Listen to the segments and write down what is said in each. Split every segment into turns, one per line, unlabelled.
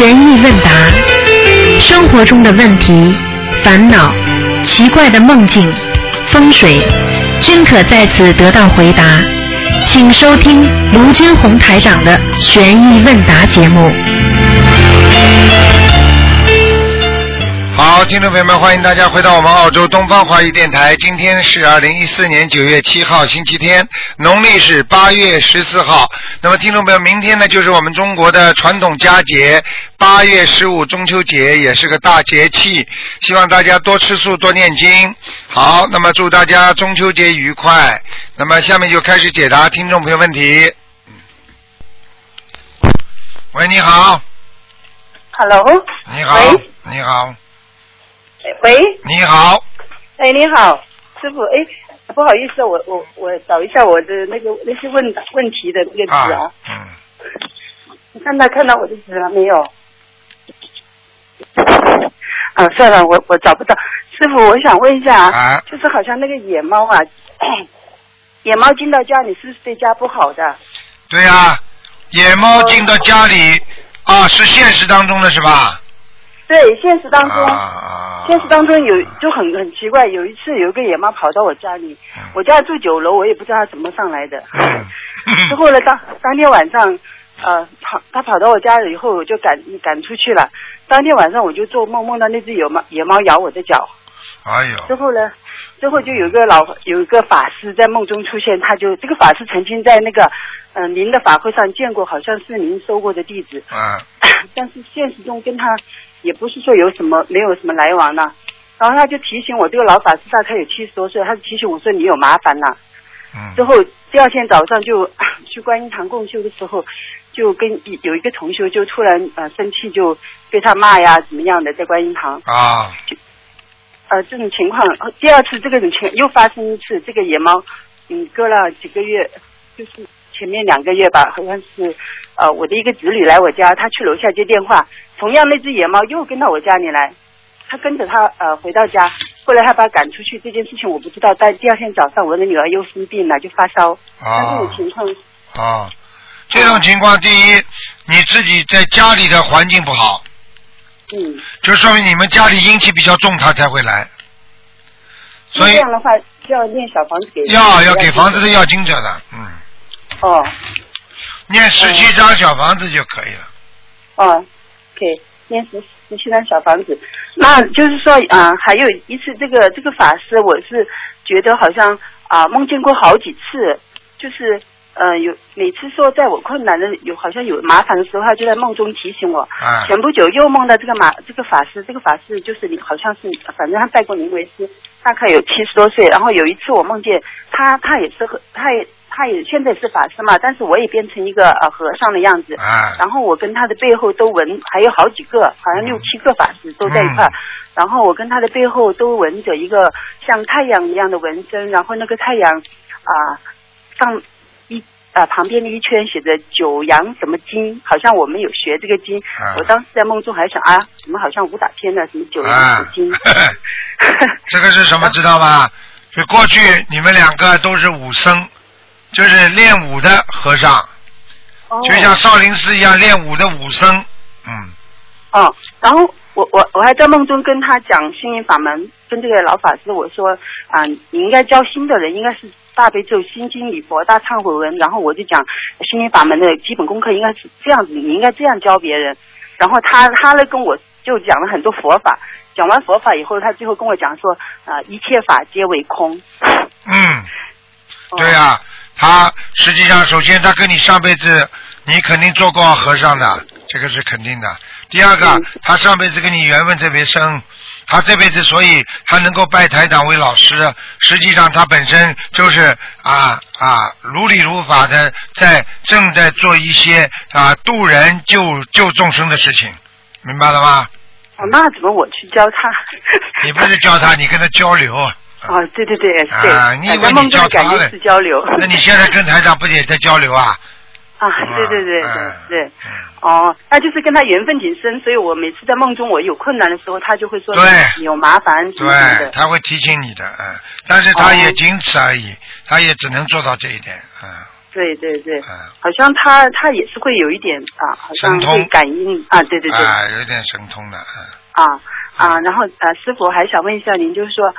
问答，生活中的问题、烦恼、奇怪的梦境、风水，均可在此得到回答。请收听卢军红台长的悬疑问答节目。
好，听众朋友们，欢迎大家回到我们澳洲东方华语电台。今天是二零一四年九月七号，星期天，农历是八月十四号。那么，听众朋友，明天呢就是我们中国的传统佳节八月十五中秋节，也是个大节气。希望大家多吃素，多念经。好，那么祝大家中秋节愉快。那么，下面就开始解答听众朋友问题。喂，你好
，Hello，
你好
喂，
你好，
喂，
你好，
哎，你好，师傅，哎，不好意思，我我我找一下我的那个那些问问题的那个纸啊，
嗯。
你看到看到我的纸了没有？啊，算了，我我找不到。师傅，我想问一下
啊
就是好像那个野猫啊，野猫进到家里是不是对家不好的？
对呀、野猫进到家里啊，是现实当中的是吧？
对，现实当中。
啊，
现实当中有就很很奇怪，有一次有一个野猫跑到我家里，我家住九楼，我也不知道它怎么上来的。
嗯
之后呢，当当天晚上，呃，跑它跑到我家里以后，我就赶赶出去了。当天晚上我就做梦，梦到那只野猫野猫咬我的脚。
哎呦，
之后呢，之后就有一个老有一个法师在梦中出现，他就这个法师曾经在那个嗯、呃您的法会上见过，好像是您收过的弟子。
啊，
但是现实中跟他也不是说有什么没有什么来往呢。然后他就提醒我，这个老法师大概有七十多岁，他就提醒我说你有麻烦了。
嗯
之后第二天早上就 去观音堂共修的时候，就跟有一个同修就突然呃生气，就被他骂呀怎么样的，在观音堂。
啊，
呃，这种情况，呃第二次这个种情又发生一次，这个野猫，嗯，隔了几个月，就是前面两个月吧，好像是，呃，我的一个侄女来我家，她去楼下接电话，同样那只野猫又跟到我家里来，它跟着它呃回到家，后来他把它赶出去，这件事情我不知道，但第二天早上我的女儿又生病了，就发烧，像这种
啊，
情况，
啊，这种情况，第一，你自己在家里的环境不好，
嗯，
就说明你们家里阴气比较重，它才会来。所以
这样的话就要念小房子给
要要给房子的要经者的，嗯，
哦。
念十七张小房子就可以了。
哦，给念十十七张小房子。那就是说啊、还有一次这个这个法师，我是觉得好像啊、梦见过好几次，就是呃有每次说在我困难的有好像有麻烦的时候，他就在梦中提醒我。
啊
前不久又梦到这个马这个法师，这个法师就是你好像是反正他拜过您为师，大概有七十多岁。然后有一次我梦见他，他也是和他也他也现在是法师嘛，但是我也变成一个呃和尚的样子。
啊，
然后我跟他的背后都纹，还有好几个，好像六七个法师都在一块儿。
嗯
然后我跟他的背后都纹着一个像太阳一样的纹身，然后那个太阳啊、上一啊、旁边的一圈写着九阳什么经，好像我们有学这个经。
啊
我当时在梦中还想啊，怎么好像武打片的？什么九阳什
啊
么经？，
这个是什么知道吗？就过去你们两个都是武僧，就是练武的和尚，
哦
就像少林寺一样练武的武僧，嗯，
哦，然后我我我还在梦中跟他讲心灵法门，跟这个老法师我说啊，你应该教新的人应该是大悲咒、心经、礼佛、大忏悔文，然后我就讲心灵法门的基本功课应该是这样子，你应该这样教别人。然后他他呢跟我就讲了很多佛法，讲完佛法以后，他最后跟我讲说啊，一切法皆为空。
嗯，
哦
对呀、他实际上首先他跟你上辈子你肯定做过和尚的，这个是肯定的。第二个
嗯，
他上辈子跟你缘分特别深，他这辈子所以他能够拜台长为老师，实际上他本身就是啊啊如理如法的在正在做一些啊渡人救救众生的事情，明白了吗？
哦，那怎么我去教他？
你不是教他，你跟他交流。
哦，对对对对，
啊你以为
在梦中
你教他
感觉是交流。
那你现在跟台长不也在交流啊？
啊，对对对对
嗯
对，
嗯
哦，那就是跟他缘分挺深，所以我每次在梦中我有困难的时候，他就会说
对
你有麻烦什么什么
对，
的。
他会提醒你的，嗯，但是他
哦
也仅此而已，他也只能做到这一点，嗯，
对对对，
嗯，
好像他他也是会有一点啊，好像会感应啊，对对对，
啊，有点神通的，嗯，
啊啊，然后呃，师傅还想问一下您，就是说，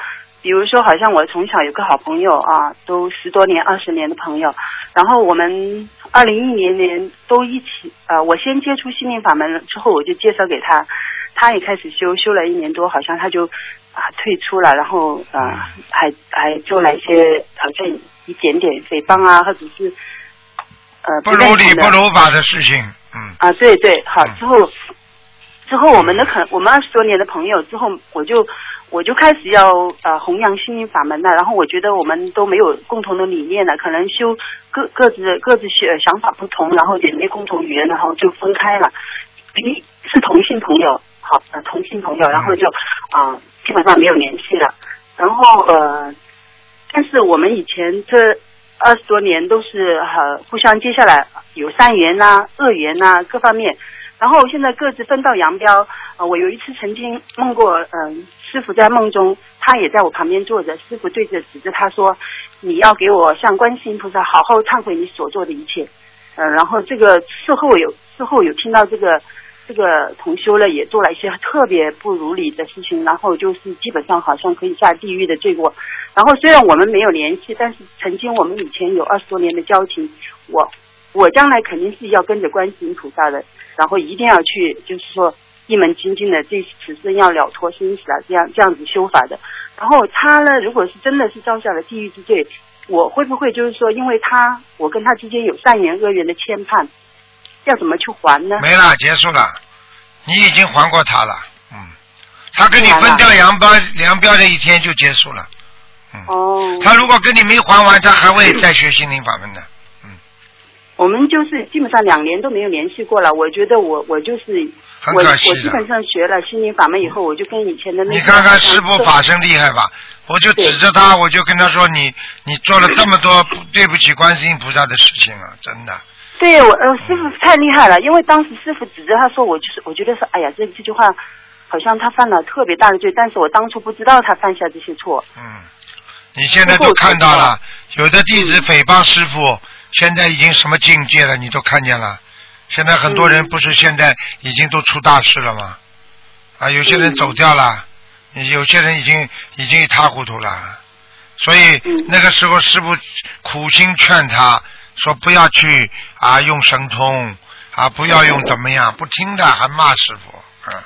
比如说，好像我从小有个好朋友啊，都十多年、二十年的朋友，然后我们二零一零年都一起，呃，我先接触心灵法门了，之后我就介绍给他，他也开始修，修了一年多，好像他就啊退出了，然后呃还还做了一些好像一点点诽谤啊，或者是呃
不如理不如法的事情，嗯，
啊，对对，好
嗯，
之后之后我们的可我们二十多年的朋友之后，我就我就开始要呃弘扬心灵法门了，然后我觉得我们都没有共同的理念了，可能修各各自各自想想法不同，然后也没共同语言，然后就分开了。一是同性朋友，好呃同性朋友，然后就啊、基本上没有联系了，然后呃，但是我们以前这二十多年都是呃互相接下来有善缘呐、恶缘呐、各方面，然后现在各自分道扬镳。呃，我有一次曾经梦过，嗯、师傅在梦中，他也在我旁边坐着，师傅对着指着他说：“你要给我向观世音菩萨好好忏悔你所做的一切。”呃，然后这个事后有事后有听到这个这个同修呢，也做了一些特别不如理的事情，然后就是基本上好像可以下地狱的罪过。然后虽然我们没有联系，但是曾经我们以前有二十多年的交情，我我将来肯定是要跟着观世音菩萨的，然后一定要去，就是说一门精进的，这此生要了脱生死啊，这样这样子修法的。然后他呢，如果是真的是造下了地狱之罪，我会不会就是说，因为他我跟他之间有善缘恶缘的牵绊，要怎么去还呢？
没了，结束了，你已经还过他了，嗯，他跟你分掉扬标扬标的一天就结束了，嗯，
哦，
他如果跟你没还完，他还会再学心灵法门的，嗯
我们就是基本上两年都没有联系过了。我觉得我我就是
很可惜的。
基本上学了心灵法门以后，我就跟以前的那个
你看看师傅法身厉害吧？我就指着他，我就跟他说：“你你做了这么多对不起观世音菩萨的事情啊，真的。
对我呃师傅太厉害了，因为当时师傅指着他说，我就是我觉得说，哎呀，这这句话好像他犯了特别大的罪，但是我当初不知道他犯下这些错。
嗯，你现在都看到了，有的弟子诽谤师傅，现在已经什么境界了？你都看见了。现在很多人
嗯
不是现在已经都出大事了吗？啊，有些人
嗯
走掉了，有些人已经已经一塌糊涂了。所以
嗯
那个时候师傅苦心劝他说不要去啊用神通啊不要用怎么样，不听的还骂师傅，嗯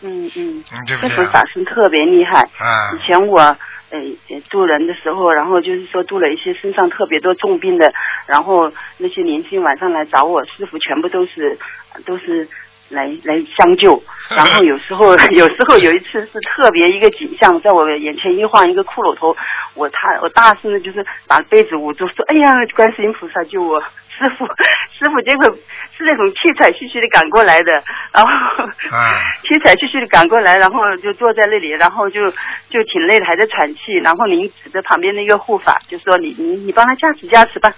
嗯嗯，
嗯对不对啊？
法身特别厉害。
啊
以前我呃呃渡人的时候，然后就是说渡了一些身上特别多重病的，然后那些年轻晚上来找我，师傅全部都是都是来来相救。然后有时候 有时候有一次是特别一个景象，在我眼前一晃，一个骷髅头，我他我大声的就是把被子捂住，说：“哎呀，观世音菩萨救我！”师傅师傅结果是那种气喘吁吁的赶过来的，然后。
啊
气喘吁吁的赶过来，然后就坐在那里，然后就就挺累的，还在喘气。然后您指着旁边那个护法，就说你你你帮他加持加持吧，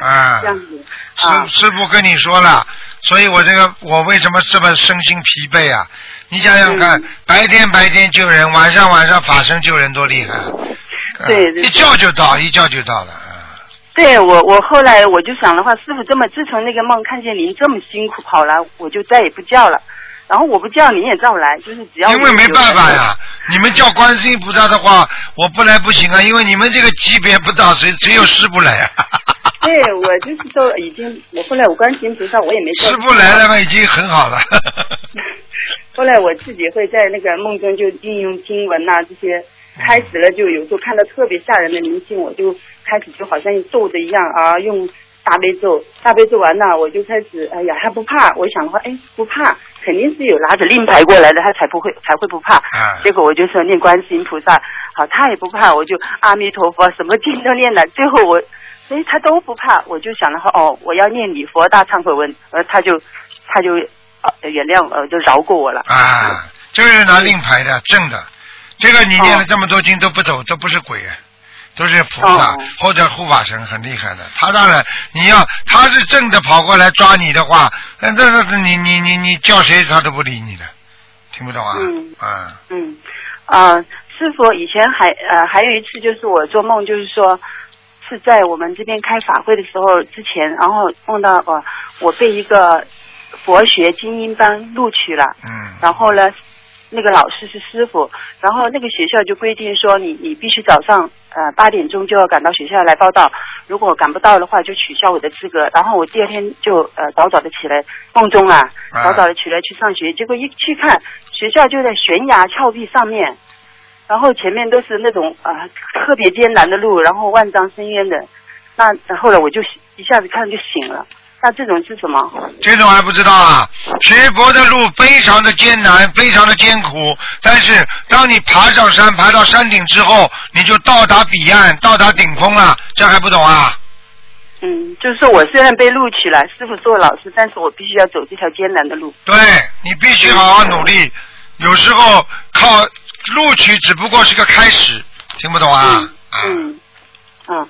啊
这样子啊
师师傅跟你说了，所以我这个我为什么这么身心疲惫啊？你想想看，
嗯
白天白天救人，晚上晚上法身救人多厉害！
对对
一叫就到，一叫就到了。啊
对我我后来我就想的话，师傅这么自从那个梦看见您这么辛苦跑来，我就再也不叫了。然后我不叫您也照来，就是只要
因为没办法呀，你们叫观世音菩萨的话，我不来不行啊，因为你们这个级别不到，只只有师傅来啊。
对我就是说已经，我后来我观世音菩萨我也没叫
师傅来了嘛，已经很好了。
后来我自己会在那个梦中就运用经文呐、这些，开始了就有时候看到特别吓人的灵性，我就开始就好像咒的一样啊，用大悲咒，大悲咒完了我就开始，哎呀，他不怕，我想的话，哎，不怕，肯定是有拿着令牌过来的，他才不会才会不怕。
啊
结果我就说念观世音菩萨，好，他也不怕，我就阿弥陀佛，什么经都念了，最后我，哎，他都不怕，我就想了话，哦，我要念礼佛大忏悔文，呃，他就他就呃原谅呃就饶过我了。
啊，就是拿令牌的，正的。这个你念了这么多经都不走，这不是鬼，都是菩萨、
哦。
或者护法神，很厉害的。他当然，你要他是正的跑过来抓你的话，那那那你你你你叫谁他都不理你的，听不懂啊？
嗯。
啊。
嗯，啊、师傅以前还呃还有一次就是我做梦，就是说是在我们这边开法会的时候之前，然后梦到呃我被一个佛学精英班录取了，
嗯。
然后呢，那个老师是师傅，然后那个学校就规定说你你必须早上呃八点钟就要赶到学校来报到，如果赶不到的话就取消我的资格。然后我第二天就呃早早的起来，梦中啊
啊
早早的起来去上学，结果一去看学校就在悬崖峭壁上面，然后前面都是那种啊、呃特别艰难的路，然后万丈深渊的。那后来我就一下子看就醒了。那这种是什么？
这种还不知道啊？学佛的路非常的艰难，非常的艰苦，但是当你爬上山，爬到山顶之后，你就到达彼岸，到达顶峰了，这还不懂啊？
嗯，就是说我虽然被录取了，师傅做老师，但是我必须要走这条艰难的路。
对你必须好好努力，有时候靠录取只不过是个开始，听不懂啊？
嗯嗯嗯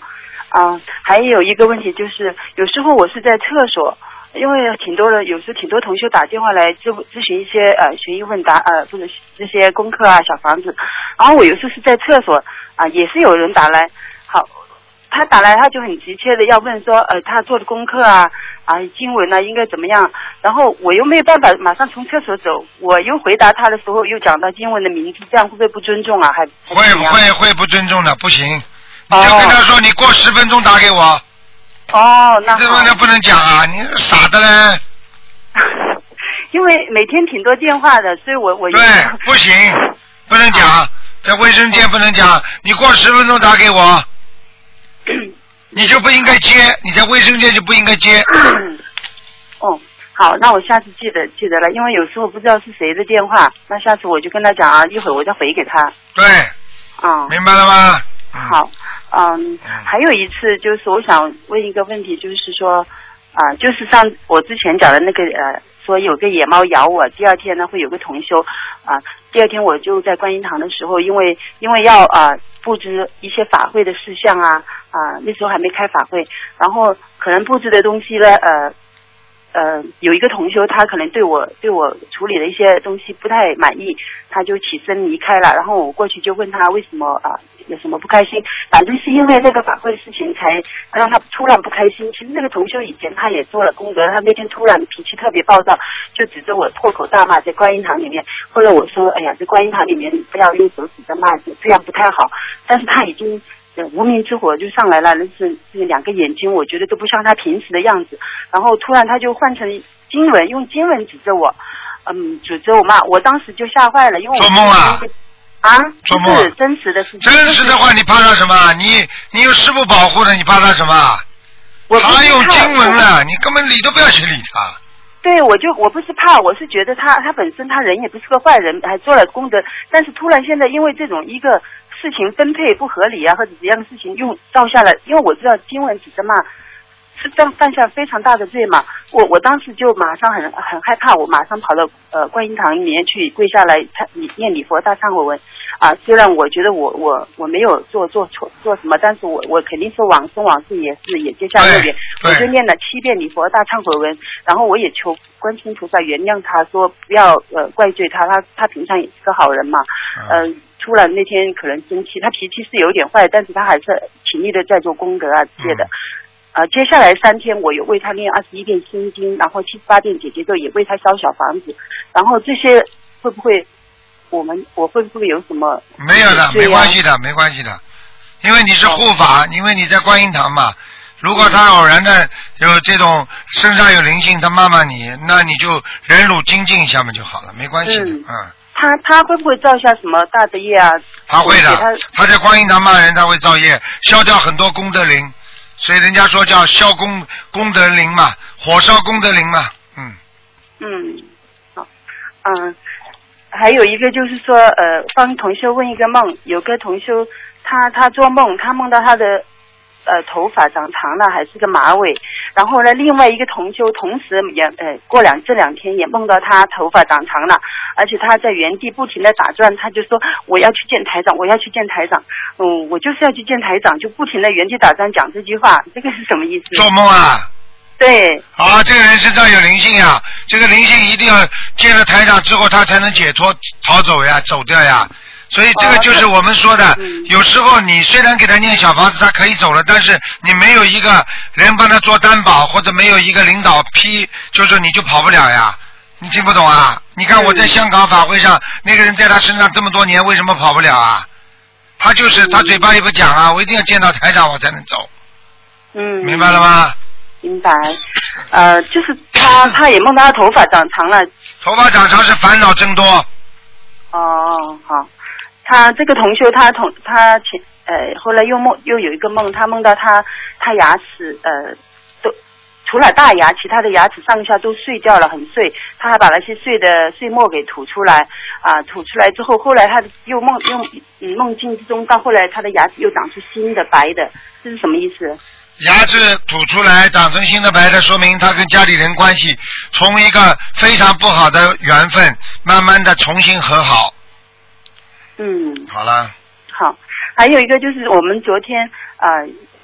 啊，还有一个问题就是，有时候我是在厕所，因为挺多人，有时候挺多同学打电话来咨咨询一些呃学医问答呃或者是这些功课啊小房子，然后我有时候是在厕所啊、也是有人打来，好。他打来，他就很急切的要问说，呃，他做的功课啊，啊，经文啊，应该怎么样？然后我又没有办法马上从厕所走，我又回答他的时候又讲到经文的名字，这样会不会不尊重啊？还
会
还怎么样
会会不尊重的，不行。你
哦
就跟他说，你过十分钟打给我，
哦，那好
这么能不能讲啊？你傻的嘞？
因为每天挺多电话的，所以我我
对，不行，不能讲，在卫生间不能讲。你过十分钟打给我，你就不应该接，你在卫生间就不应该接。
哦，好，那我下次记得记得了，因为有时候不知道是谁的电话，那下次我就跟他讲啊，一会儿我再回给他。
对，
啊、
明白了吗？嗯。
好，嗯，还有一次就是我想问一个问题，就是说啊、就是上我之前讲的那个呃，说有个野猫咬我，第二天呢会有个同修啊、第二天我就在观音堂的时候，因为因为要啊、布置一些法会的事项啊啊、那时候还没开法会，然后可能布置的东西呢呃。呃，有一个同修，他可能对我对我处理的一些东西不太满意，他就起身离开了。然后我过去就问他为什么啊、有什么不开心？反正是因为那个法会的事情才让他突然不开心。其实那个同修以前他也做了功德，他那天突然脾气特别暴躁，就指着我破口大骂，在观音堂里面。后来我说，哎呀，在观音堂里面不要用手指着骂，这样不太好。但是他已经。呃无名之火就上来了，那是是两个眼睛，我觉得都不像他平时的样子。然后突然他就换成经文，用经文指着我，嗯，指着我骂，我当时就吓坏了，因为我
做梦啊
啊，
做梦啊
是真实的事情，
真实的话，你怕他什么？你你有师傅保护的，你怕他什么？
我不是
他用经文
我
了，你根本理都不要去理他。
对，我就我不是怕，我是觉得他他本身他人也不是个坏人，还做了功德，但是突然现在因为这种一个事情分配不合理啊，或者怎样的事情用照下来，因为我知道经文指着骂是犯犯下非常大的罪嘛，我我当时就马上很很害怕，我马上跑到呃观音堂里面去跪下来忏念礼佛大忏悔文。啊，虽然我觉得我我我没有做做错做什么，但是我我肯定是往生往世也是也接下恶缘，我就念了七遍礼佛大忏悔文，然后我也求观世音菩萨原谅他，说不要呃怪罪他，他他平常也是个好人嘛，
嗯
呃，突然那天可能生气，他脾气是有点坏，但是他还是勤力的在做功德啊之类的。呃，接下来三天我有为他念二十一遍心经，然后七十八遍姐姐咒，也为他烧小房子，然后这些会不会我们我会不会有什么？
没有的，没关系的，没关系的，因为你是护法，因为你在观音堂嘛。如果
嗯
他偶然的有这种身上有灵性，他骂骂你，那你就忍辱精进一下嘛就好了，没关系的，
嗯
嗯，
他他会不会造下什么大的业啊？
他会的
他，
他在观音堂骂人，他会造业，消掉很多功德林，所以人家说叫消功功德林嘛，火烧功德林嘛，嗯，
嗯，好，嗯，还有一个就是说，呃，帮同修问一个梦，有个同修他他做梦，他梦到他的呃头发长长了，还是个马尾，然后呢，另外一个同修同时也呃过两这两天也梦到他头发长长了，而且他在原地不停的打转，他就说我要去见台长，我要去见台长，嗯，我就是要去见台长，就不停的原地打转讲这句话，这个是什么意思？
做梦啊。
对，
啊，这个人身上有灵性呀，这个灵性一定要见了台长之后，他才能解脱逃走呀，走掉呀。所以这个就是我们说的，有时候你虽然给他念小房子，他可以走了，但是你没有一个人帮他做担保，或者没有一个领导批，就是你就跑不了呀。你听不懂啊？你看我在香港法会上，那个人在他身上这么多年，为什么跑不了啊？他就是他嘴巴也不讲啊，我一定要见到台长我才能走。
嗯。
明白了吗？
明白。呃，就是他，他也梦到他头发长长了。
头发长长是烦恼增多。
哦，好。他这个同修，他同他前呃，后来又梦又有一个梦，他梦到他他牙齿呃都除了大牙，其他的牙齿上下都碎掉了，很碎。他还把那些碎的碎末给吐出来啊，吐出来之后，后来他又梦又梦境之中，到后来他的牙齿又长出新的白的，这是什么意思？
牙齿吐出来长成新的白的，说明他跟家里人关系从一个非常不好的缘分，慢慢的重新和好。
嗯，
好啦。
好，还有一个就是我们昨天啊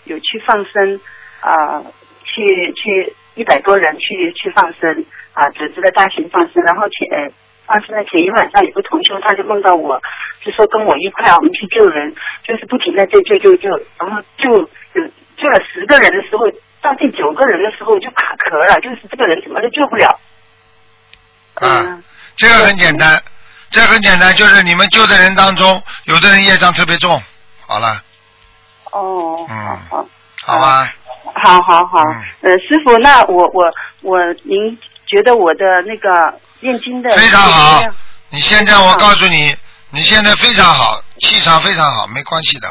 有去放生啊，去去一百多人去去放生啊，组织了大型放生，然后前放生的前一晚上有个同学他就梦到我，就说跟我一块我们去救人，就是不停的救救救救，然后救有救了十个人的时候，到第九个人的时候就卡壳了，就是这个人怎么都救不了。
啊，这个很简单。这很简单，就是你们救的人当中，有的人业障特别重。好了。
哦。
嗯。
好。
好吧。
好好好。呃，师傅，那我我我，您觉得我的那个念经的
非常好。你现在我告诉你，你现在非常好，气场非常好，没关系的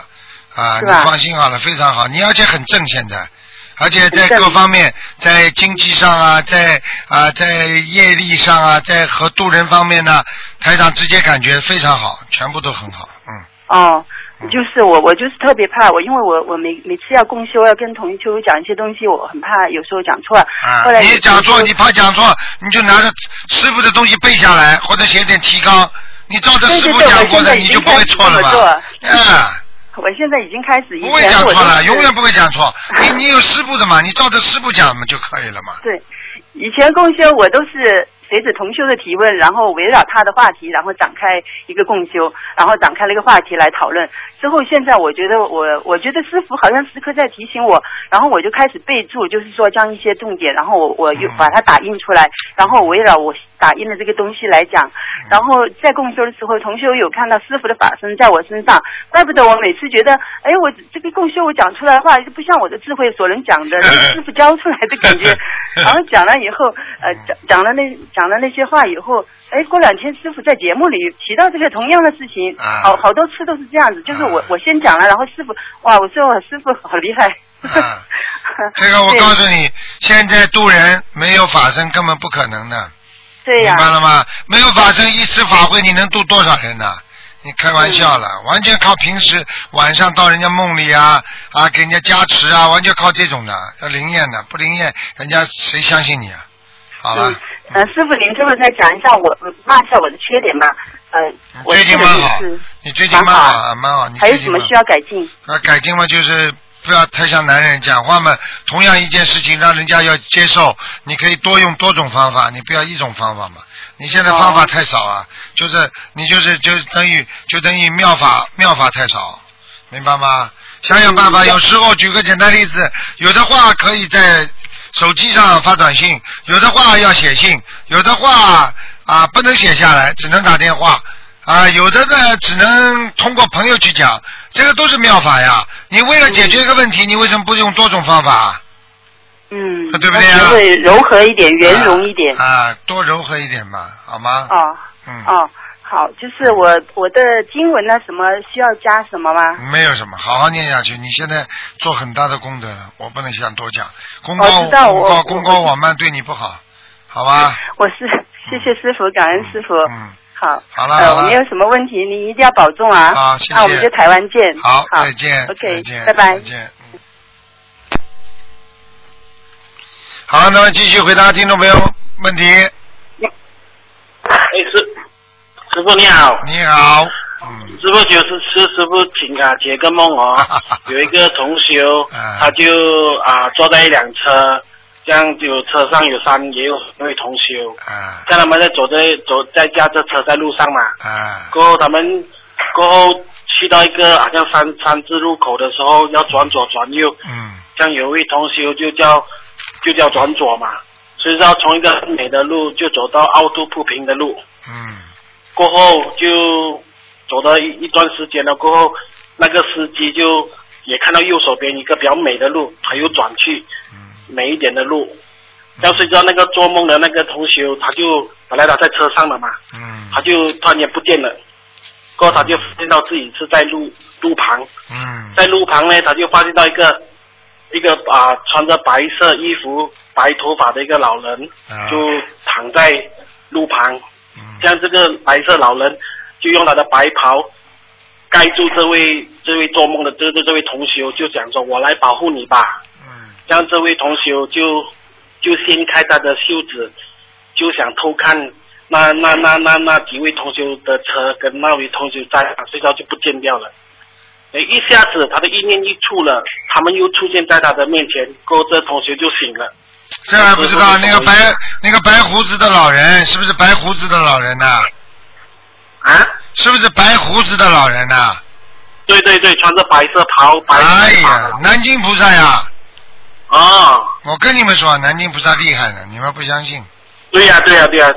啊，你放心好了，非常好，你而且很正现在。而且在各方面，在经济上啊，在啊，在业力上啊，在和渡人方面呢，台长直接感觉非常好，全部都很好，嗯。
哦，就是我，我就是特别怕我，因为我我每每次要共修，要跟同修讲一些东西，我很怕有时候讲错。
啊。你讲错，你怕讲错，你就拿着师傅的东西背下来，或者写点提纲，你照着师傅讲过的，你就不会错了吧？嗯。
我现在已经开始，
不会讲错了，永远不会讲错。你你有师傅的嘛？你照着师傅讲嘛就可以了嘛。
对，以前共修我都是。随着同修的提问，然后围绕他的话题，然后展开一个共修，然后展开了一个话题来讨论。之后现在我觉得我我觉得师傅好像时刻在提醒我，然后我就开始备注，就是说将一些重点，然后我我又把它打印出来，然后围绕我打印的这个东西来讲。然后在共修的时候，同学有看到师傅的法身在我身上，怪不得我每次觉得，哎，我这个共修我讲出来的话就不像我的智慧所能讲的，师傅教出来的感觉。然后讲了以后，呃，讲讲了那。讲了那些话以后，哎，过两天师傅在节目里提到这个同样的事情，好好多次都是这样子，就是我我先讲了，然后师傅，哇，我说我师傅好厉害。
啊这个我 告诉你，现在渡人没有法身根本不可能的。
对呀。
明白了吗？没有法身一次法会，你能渡多少人呢？你开玩笑了，完全靠平时晚上到人家梦里啊啊，给人家加持啊，完全靠这种的，要灵验的，不灵验，人家谁相信你啊？好了。
呃，师傅，您这会再讲一下我骂一下我的缺点吧。呃，我
最近蛮好，你最近蛮好，蛮好。
还有什么需要改进？
啊，改进嘛，就是不要太像男人讲话嘛。同样一件事情，让人家要接受，你可以多用多种方法，你不要一种方法嘛。你现在方法太少啊，就是你就是就等于就等于妙法妙法太少，明白吗？想想办法，有时候举个简单例子，有的话可以在。手机上发短信，有的话要写信，有的话啊不能写下来，只能打电话啊，有的呢只能通过朋友去讲，这个都是妙法呀。你为了解决一个问题，你为什么不用多种方法？
嗯，
对不对啊？
会柔和一点，圆融一点
啊，多柔和一点嘛，好吗？
哦，
嗯，
哦。好，就是我我的经文呢，什么需要加什么吗？
没有什么，好好念下去。你现在做很大的功德了，我不能想多讲。功高功高功高我慢对你不好，好吧？
我是谢谢师傅，感恩师傅。
嗯，
好。
好了好了。
没有什么问题，你一定要保重啊。
好，谢谢。
那我们就台湾见。
好，再见。
OK，
再见。
拜拜。
再见。好，那么继续回答听众朋友问题。
哎，是。师傅你好，
你好，嗯。
师傅就是是师傅请啊解个梦哦，有一个同修，他就啊坐在一辆车，这样就车上有三也有一位同修，看他们在走在走在驾着车在路上嘛，啊过后他们过后去到一个好像三三字路口的时候，要转左转右，
嗯。
像有一位同修就叫就叫转左嘛，所以要从一个很美的路就走到凹凸不平的路，
嗯
过后就走了一一段时间了，过后那个司机就也看到右手边一个比较美的路，他又转去美一点的路。要睡觉那个做梦的那个同学，他就本来他在车上的嘛，
嗯。
他就突然间不见了，过后他就发现到自己是在路路旁，
嗯。
在路旁呢，他就发现到一个一个啊穿着白色衣服、白头发的一个老人，
啊。
就躺在路旁。
嗯
这个白色老人就用他的白袍盖住这位这位做梦的这这这位同修，就讲说：“我来保护你吧。”
嗯
这样这位同修就就掀开他的袖子，就想偷看那那那那那几位同修的车跟那位同修在，所以他就不见掉了。哎，一下子他的意念一出了，他们又出现在他的面前，过后这同学就醒了。
这还不知道那个白那个白胡子的老人是不是白胡子的老人呐、
啊？
是不是白胡子的老人呐、
对对对，穿着白色袍，白
哎呀，南京菩萨呀！
啊，
我跟你们说，南京菩萨厉害的，你们不相信。
对呀、对呀、对呀、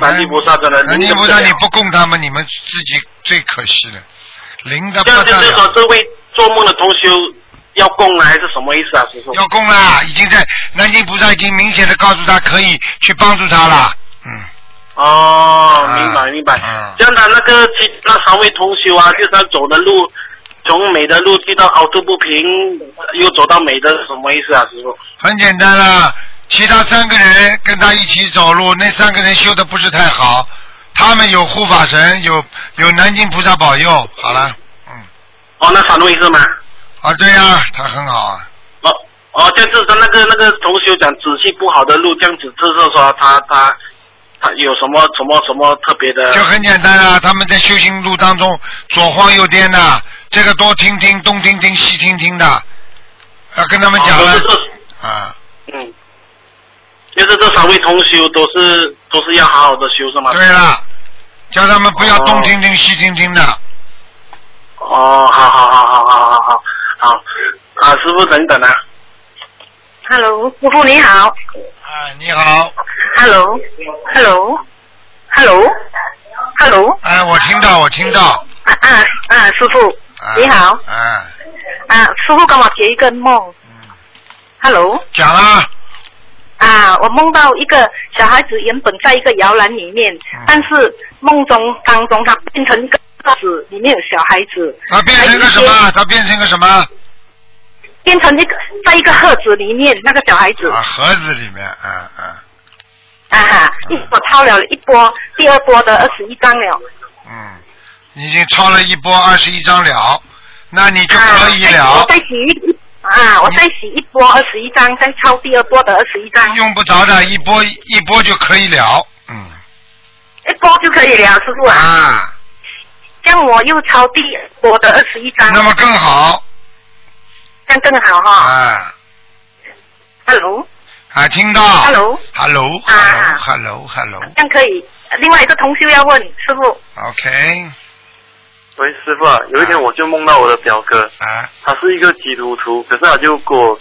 南京菩萨真的。
南京菩萨你不供他们，你们自己最可惜了，灵的
这样就是
不得了。
说这位做梦的同修要供了还是什么意思啊，师傅？
要供啦，已经在南京菩萨已经明显的告诉他可以去帮助他了。嗯，
哦，
啊
明白明白。
嗯
这样他那个其那三位同修啊，就是他走的路，从美的路去到凹凸不平，又走到美的，什么意思啊，师傅？
很简单啦，其他三个人跟他一起走路，那三个人修的不是太好，他们有护法神，有有南京菩萨保佑。好了，嗯，
哦，那三位是吗？
啊，对呀、他很好啊。
哦哦，这样子他那个那个同修讲仔细不好的路，这样子就是说他他他有什么什么什么特别的？
就很简单啊，他们在修行路当中左晃右颠的，这个多听听，东听听，西听听的，要跟他们讲了啊。
嗯，就是这三位同修都是都是要好好的修是吗？
对了，叫他们不要东听听西听听的。
哦，好好好好好好好好啊，师傅等等啊。
Hello，师傅你好。
啊，你好
，Hello，Hello，Hello，Hello。
哎，我听到，我听到。
啊啊啊！师傅，
啊、
你好。
啊，
啊，师傅跟我解一个梦。Hello。
讲啊，
啊，我梦到一个小孩子原本在一个摇篮里面，
嗯
但是梦中当中他变成一个盒子，里面有小孩子。
他变成个什么？他变成个什么？
变成一个在一个盒子里面，那个小孩子。
啊，盒子里面，啊啊，
啊哈，一我抄了一波，第二波的二十一张了。
嗯，已经抄了一波二十一张了，那你就可以
啊、
了
我。再洗一啊，我再洗一波二十一张，再抄第二波的二十一张，
用不着的，一波一波就可以了。嗯。
一波就可以了，师傅啊。
啊，
这样我又抄第二波的二十一张，
那么更好。
这样更好哈。
啊
，Hello，
啊，听到。
Hello
Hello，Hello，Hello，Hello。
这样可以。另外一个同修要问师傅
，OK，
喂，师傅啊，有一天我就梦到我的表哥，
啊，
他是一个基督徒，可是他就给我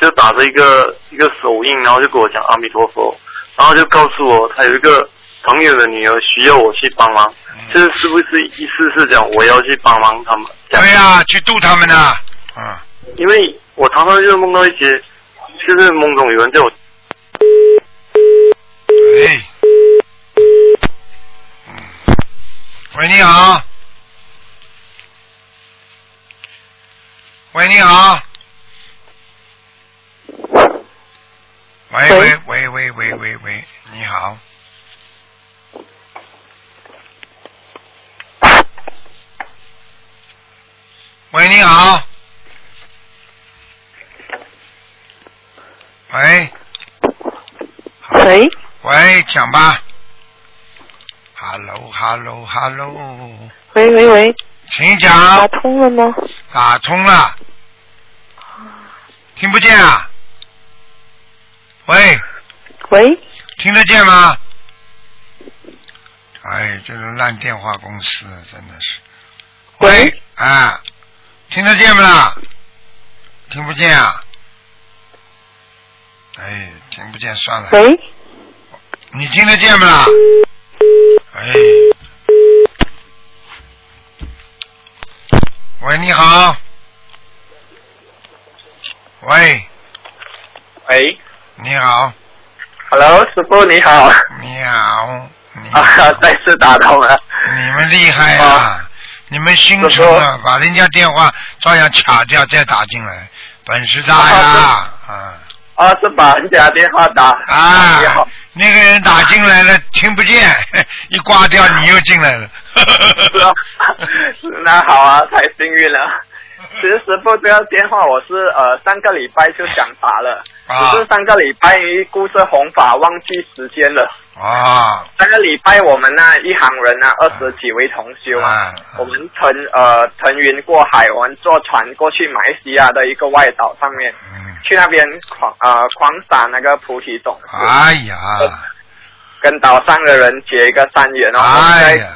就打着一个一个手印，然后就跟我讲阿弥陀佛，然后就告诉我他有一个朋友的女儿需要我去帮忙，这是不是意思是讲我要去帮忙他们？
对呀、去度他们呢。嗯，
因为我常常就梦到一些，就是梦中有人叫我
喂，嗯，喂，你好。喂，你好。喂喂喂喂喂喂喂，你好。喂，你好。喂。
喂，
喂，讲吧。Hello，Hello，Hello，
喂喂喂，
请讲。
打通了吗？
打通了。听不见啊？喂，
喂，
听得见吗？哎，这种烂电话公司真的是。喂，啊，听得见不啦？听不见啊？哎，听不见算了。
喂，
你听得见不啦？哎，喂，你好。喂，
喂
你好
，，Hello，师傅你好，
你好，你
啊，再次打通了。
你们厉害啊！你们心诚啊，把人家电话照样卡掉再打进来，本事大呀！啊
啊，是把人家电话打
啊那个人打进来了听不见，一挂掉你又进来了。
那好啊，太幸运了。其实师傅这个电话我是呃上个礼拜就想打了，
啊。
只是上个礼拜因为故事弘法忘记时间了。
啊。
上个礼拜我们那一行人啊，二十几位同修啊，
啊
我们乘呃腾云过海，我们坐船过去马来西亚的一个外岛上面，
嗯，
去那边狂呃狂撒那个菩提种子，
哎呀，
跟岛上的人结一个善缘哦。
哎呀，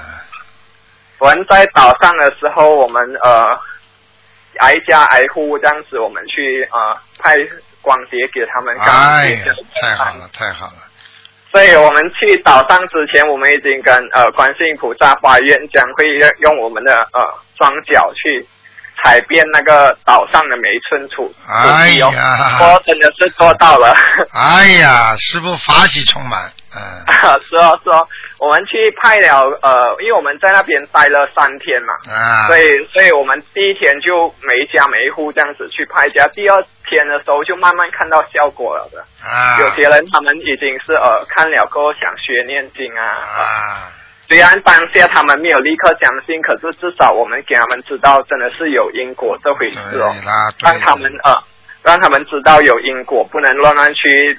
我们在岛上的时候，我们呃挨家挨户这样子，我们去呃派光碟给他们，
哎呀，太好了，太好了，
所以我们去岛上之前，我们已经跟呃观世音菩萨发愿，将会用我们的呃双脚去踩遍那个岛上的每一寸土
哎。呀
我真的是做到了。
哎呀，师傅法喜充满，嗯，
是哦是哦，我们去派了呃，因为我们在那边待了三天嘛，
啊，
所以所以我们第一天就每一家每一户这样子去拍家，第二天的时候就慢慢看到效果了的。
啊，
有些人他们已经是呃看了过后想学念经啊，
啊，
虽然当下他们没有立刻相信，可是至少我们给他们知道真的是有因果这回事哦，让他们呃让他们知道有因果，不能乱乱去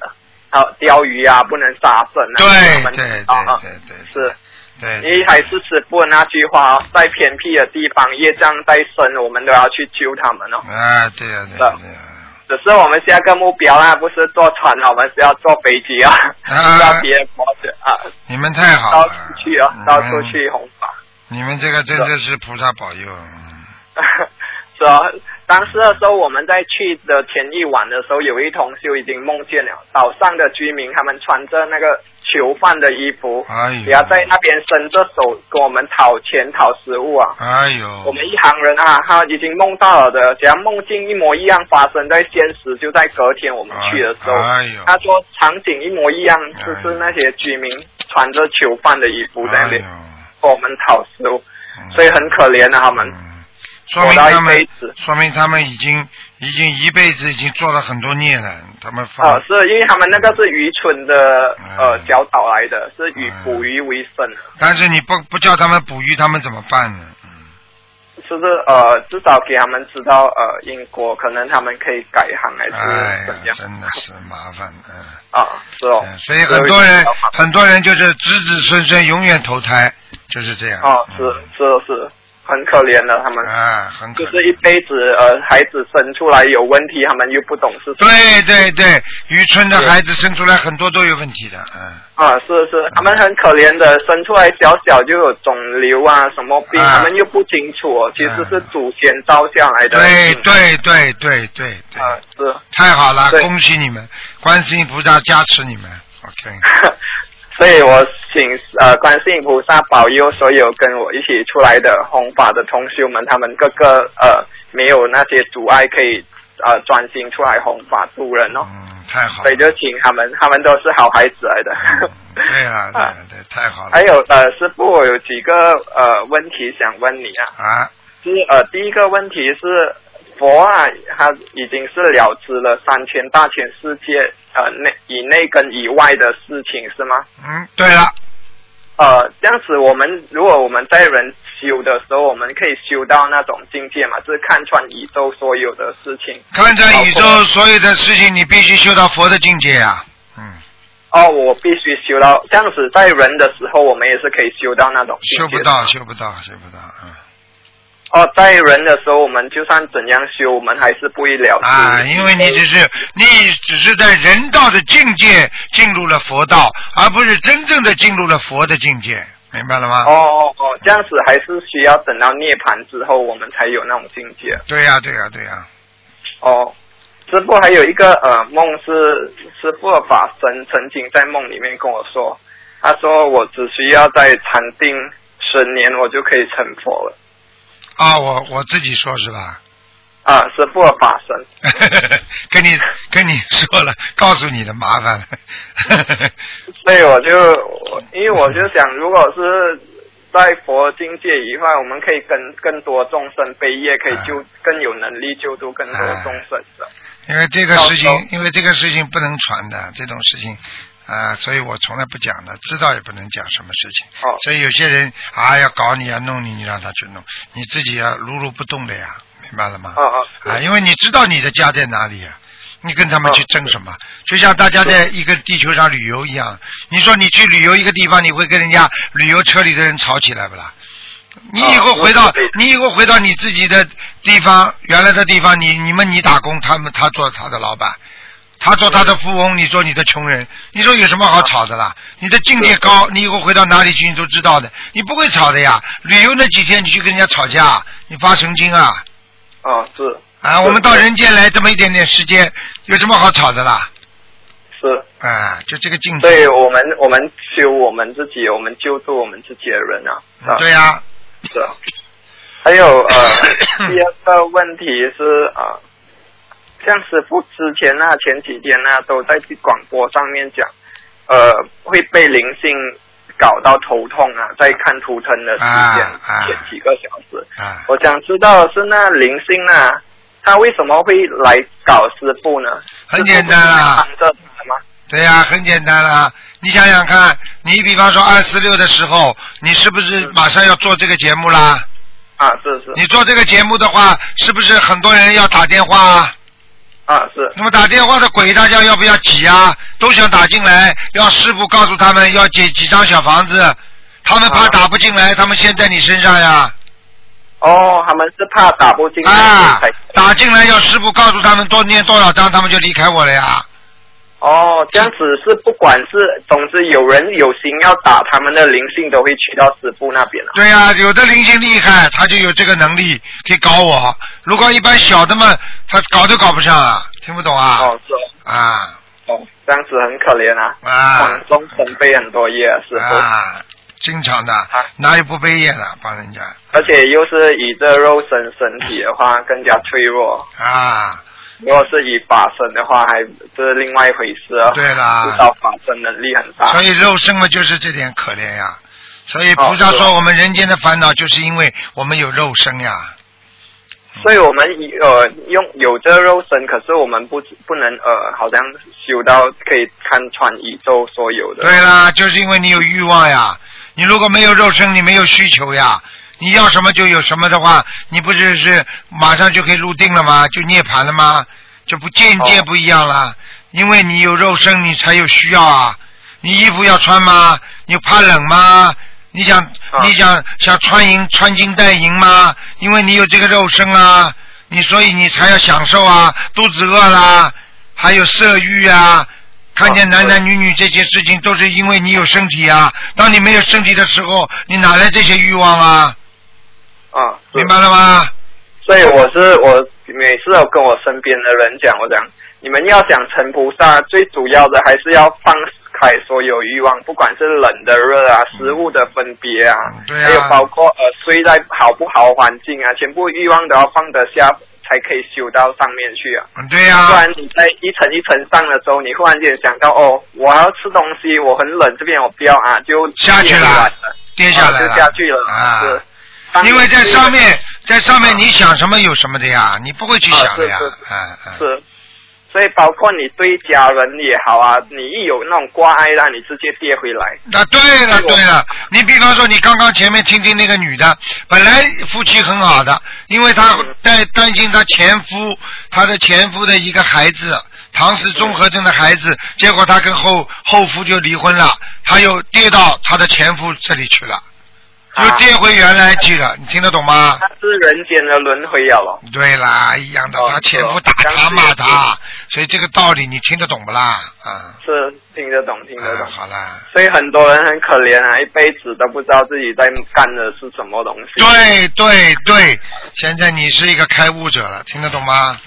呃钓鱼啊，不能杀生啊，
对对对对对，
是。
对，
因为还是师傅的那句话哦，在偏僻的地方，业障再深，我们都要去救他们哦。
啊，对呀对呀对呀，
只是我们下个目标啊，不是坐船了，我们是要坐飞机啊，
啊。
到别的国家啊，
你们太好了。
到，处去啊，
嗯
到处去弘法。
你们这个真的是菩萨保佑，嗯
是啊，当时的时候我们在去的前一晚的时候，有一同修已经梦见了岛上的居民，他们穿着那个囚犯的衣服，
哎呦，
然后在那边伸着手跟我们讨钱讨食物啊。
哎呦，
我们一行人啊，他已经梦到了的，只要梦境一模一样发生在现实，就在隔天我们去的时候，
哎呦，
他说场景一模一样，就
哎
是那些居民穿着囚犯的衣服在那跟我们讨食物，
嗯。
所以很可怜啊，他们。
嗯说明他们。说明他们已经已经一辈子已经做了很多孽了，他们放
啊，是因为他们那个是愚蠢的呃
嗯
小岛来的，是以
嗯
捕鱼为生的，
但是你不不叫他们捕鱼，他们怎么办呢？嗯
是不是呃至少给他们知道呃因果，可能他们可以改行还
哎
是怎样，
呀真的是麻烦，嗯。
啊？是哦，
嗯所以很多人很多人就是子子孙孙永远投胎，就是这样。
哦，是
嗯
是是，很可怜的他们。
啊，很可
就是一辈子，呃，孩子生出来有问题，他们又不懂事。
对对对，渔村的孩子生出来很多都有问题的，嗯。
啊，是是，他们很可怜的，生出来小小就有肿瘤啊，什么病，
啊
他们又不清楚哦，其实是祖先招下来的。
对对对对对对，
啊，是。
太好了，恭喜你们，观世音菩萨加持你们，OK。
所以我请呃观世音菩萨保佑所有跟我一起出来的弘法的同修们，他们个个呃没有那些阻碍，可以呃专心出来弘法度人哦。
嗯，太好了
所以。就请他们，他们都是好孩子来的。
嗯对啊，对啊对，太好了。
还有呃，师傅，我有几个呃问题想问你啊。
啊，
就是呃，第一个问题是佛啊，他已经是了知了三千大千世界呃内以内跟以外的事情是吗？
嗯，对了，
呃，这样子我们如果我们在人修的时候，我们可以修到那种境界嘛，就是看穿宇宙所有的事情。
看穿宇宙所有的事情，你必须修到佛的境界啊。嗯，
哦，我必须修到这样子，在人的时候，我们也是可以修到那种境界
修不到，修不到，修不到，嗯。
哦，在人的时候，我们就算怎样修，我们还是不会了之。
啊，因为你只是你只是在人道的境界进入了佛道，而不是真正的进入了佛的境界，明白了吗？
哦哦哦，这样子还是需要等到涅槃之后，我们才有那种境界。
对呀、对呀、对呀、
哦，师傅还有一个呃梦是师傅的法身曾经在梦里面跟我说，他说我只需要在禅定十年，我就可以成佛了。
啊，我我自己说是吧？
啊，师傅的法身。
跟你跟你说了，告诉你的麻烦了。
所以我就因为我就想，如果是在佛境界以外，我们可以跟更多众生悲业，可以救更有能力救助更多众生的。
因为这个事情，因为这个事情不能传的，这种事情啊、所以我从来不讲的，知道也不能讲什么事情。
哦
所以有些人啊要搞你啊弄你，你让他去弄，你自己要如如不动的呀，明白了吗？
啊哦
啊，因为你知道你的家在哪里呀、你跟他们去争什么？就像大家在一个地球上旅游一样，你说你去旅游一个地方，你会跟人家旅游车里的人吵起来不啦？你以后回到你以后回到你自己的地方，原来的地方，你你们你打工，他们他做他的老板，他做他的富翁，你做你的穷人，你说有什么好吵的啦？你的境界高，你以后回到哪里去，你都知道的，你不会吵的呀。旅游那几天，你去跟人家吵架，你发神经啊！
啊，是
啊，我们到人间来这么一点点时间，有什么好吵的啦？
是，
啊，就这个境界。对。
我们我们修我们自己，我们救助我们自己的人啊。啊
对呀、
是啊。还有呃，第二个问题是啊、像师傅之前啊，前几天啊，都在广播上面讲，呃，会被灵性搞到头痛啊，在看图腾的时间、
啊啊
前几个小时。
啊，
我想知道是那灵性啊，他为什么会来搞师傅呢？
很简单啊
师傅不是帮着他吗？
对呀、很简单啦。你想想看，你比方说二四六的时候，你是不是马上要做这个节目啦？
啊，是是
你做这个节目的话，是不是很多人要打电话啊？
啊是
那么打电话的鬼，大家要不要挤啊？都想打进来，要师傅告诉他们要几几张小房子，他们怕
啊
打不进来，他们先在你身上呀。
哦，他们是怕打不进来
啊，打进来要师傅告诉他们多念多少张，他们就离开我了呀。
哦，这样子是不管是，总之有人有心要打他们的灵性，都会去到师傅那边啊。
对呀、有的灵性厉害，他就有这个能力可以搞我。如果一般小的嘛，他搞都搞不上啊，听不懂啊？
哦，是哦
啊
哦，这样子很可怜啊。
啊
广东准备很多业啊，师傅，
啊！经常的，哪有不背业的帮人家
而且又是以这肉身身体的话更加脆弱。
啊？
如果是以法身的话，还这是另外一回事啊。
对啦
知道法身能力很大。
所以肉身嘛，就是这点可怜呀。所以菩萨说，我们人间的烦恼，就是因为我们有肉身呀。
所以我们呃用有这肉身，可是我们不不能呃好像修到可以看穿宇宙所有的。
对啦，就是因为你有欲望呀。你如果没有肉身，你没有需求呀。你要什么就有什么的话，你不是是马上就可以入定了吗？就涅槃了吗？就不境界
哦
不一样了，因为你有肉身，你才有需要啊。你衣服要穿吗？你怕冷吗？你想、
啊
你想想穿银穿金戴银吗？因为你有这个肉身啊，你所以你才要享受啊。肚子饿啦，还有色欲啊，看见男男女女这些事情，都是因为你有身体啊。当你没有身体的时候，你哪来这些欲望啊？
啊，
明白了吗？
所以我是我每次都跟我身边的人讲，我讲你们要讲成菩萨，最主要的还是要放开所有欲望，不管是冷的热啊，食物的分别啊，
嗯对啊
还有包括呃睡在好不好环境啊，全部欲望都要放得下，才可以修到上面去啊。
嗯对呀、
不然你在一层一层上的时候，你忽然间想到哦，我要吃东西，我很冷，这边我不要啊，就
下去了
跌
下来
就下去了
啊。
是。
因为在上面，在上面你想什么有什么的呀，你不会去想的呀。
啊是所以包括你对家人也好啊，你一有那种挂碍，让你直接跌回来。
啊，对了对了，你比方说，你刚刚前面听听那个女的，本来夫妻很好的，因为她
嗯。
担担心她前夫，她的前夫的一个孩子，唐氏综合症的孩子，结果她跟后后夫就离婚了，她又跌到她的前夫这里去了，又跌回原来去了，你听得懂吗？
他是人间的轮回了咯。
对啦，一样的，
哦
他前夫打他骂他，所以这个道理你听得懂不啦？啊，
是听得懂，听得
啊
懂。
好啦，
所以很多人很可怜啊，一辈子都不知道自己在干的是什么东西。
对对对，现在你是一个开悟者了，听得懂吗？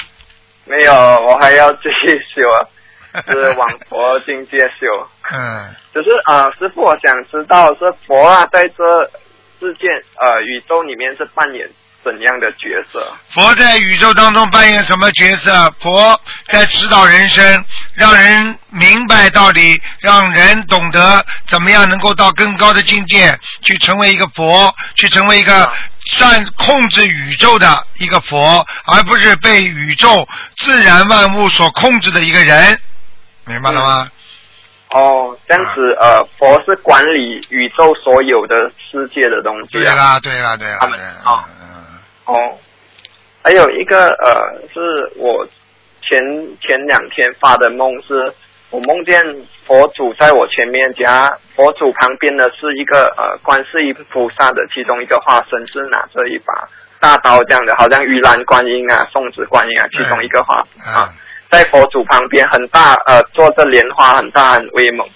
没有，我还要继续修啊，是往佛境界修。
嗯，
只是啊、呃师傅，我想知道是佛啊，在这世界呃宇宙里面是扮演怎样的角色？
佛在宇宙当中扮演什么角色？佛在指导人生，让人明白道理，让人懂得怎么样能够到更高的境界，去成为一个佛，去成为一个善控制宇宙的一个佛，而不是被宇宙自然万物所控制的一个人，明白了吗？
哦，这样子呃，佛是管理宇宙所有的世界的东西啊。
对啦，对啦，对啦，
他们
对啦
哦。
嗯
哦，还有一个呃，是我前前两天发的梦是，我梦见佛祖在我前面加佛祖旁边的是一个呃观世音菩萨的其中一个化身，是拿着一把大刀这样的，好像玉兰观音啊、送子观音啊，其中一个化身啊。
嗯，
在佛祖旁边很大呃坐着莲花很大很威猛，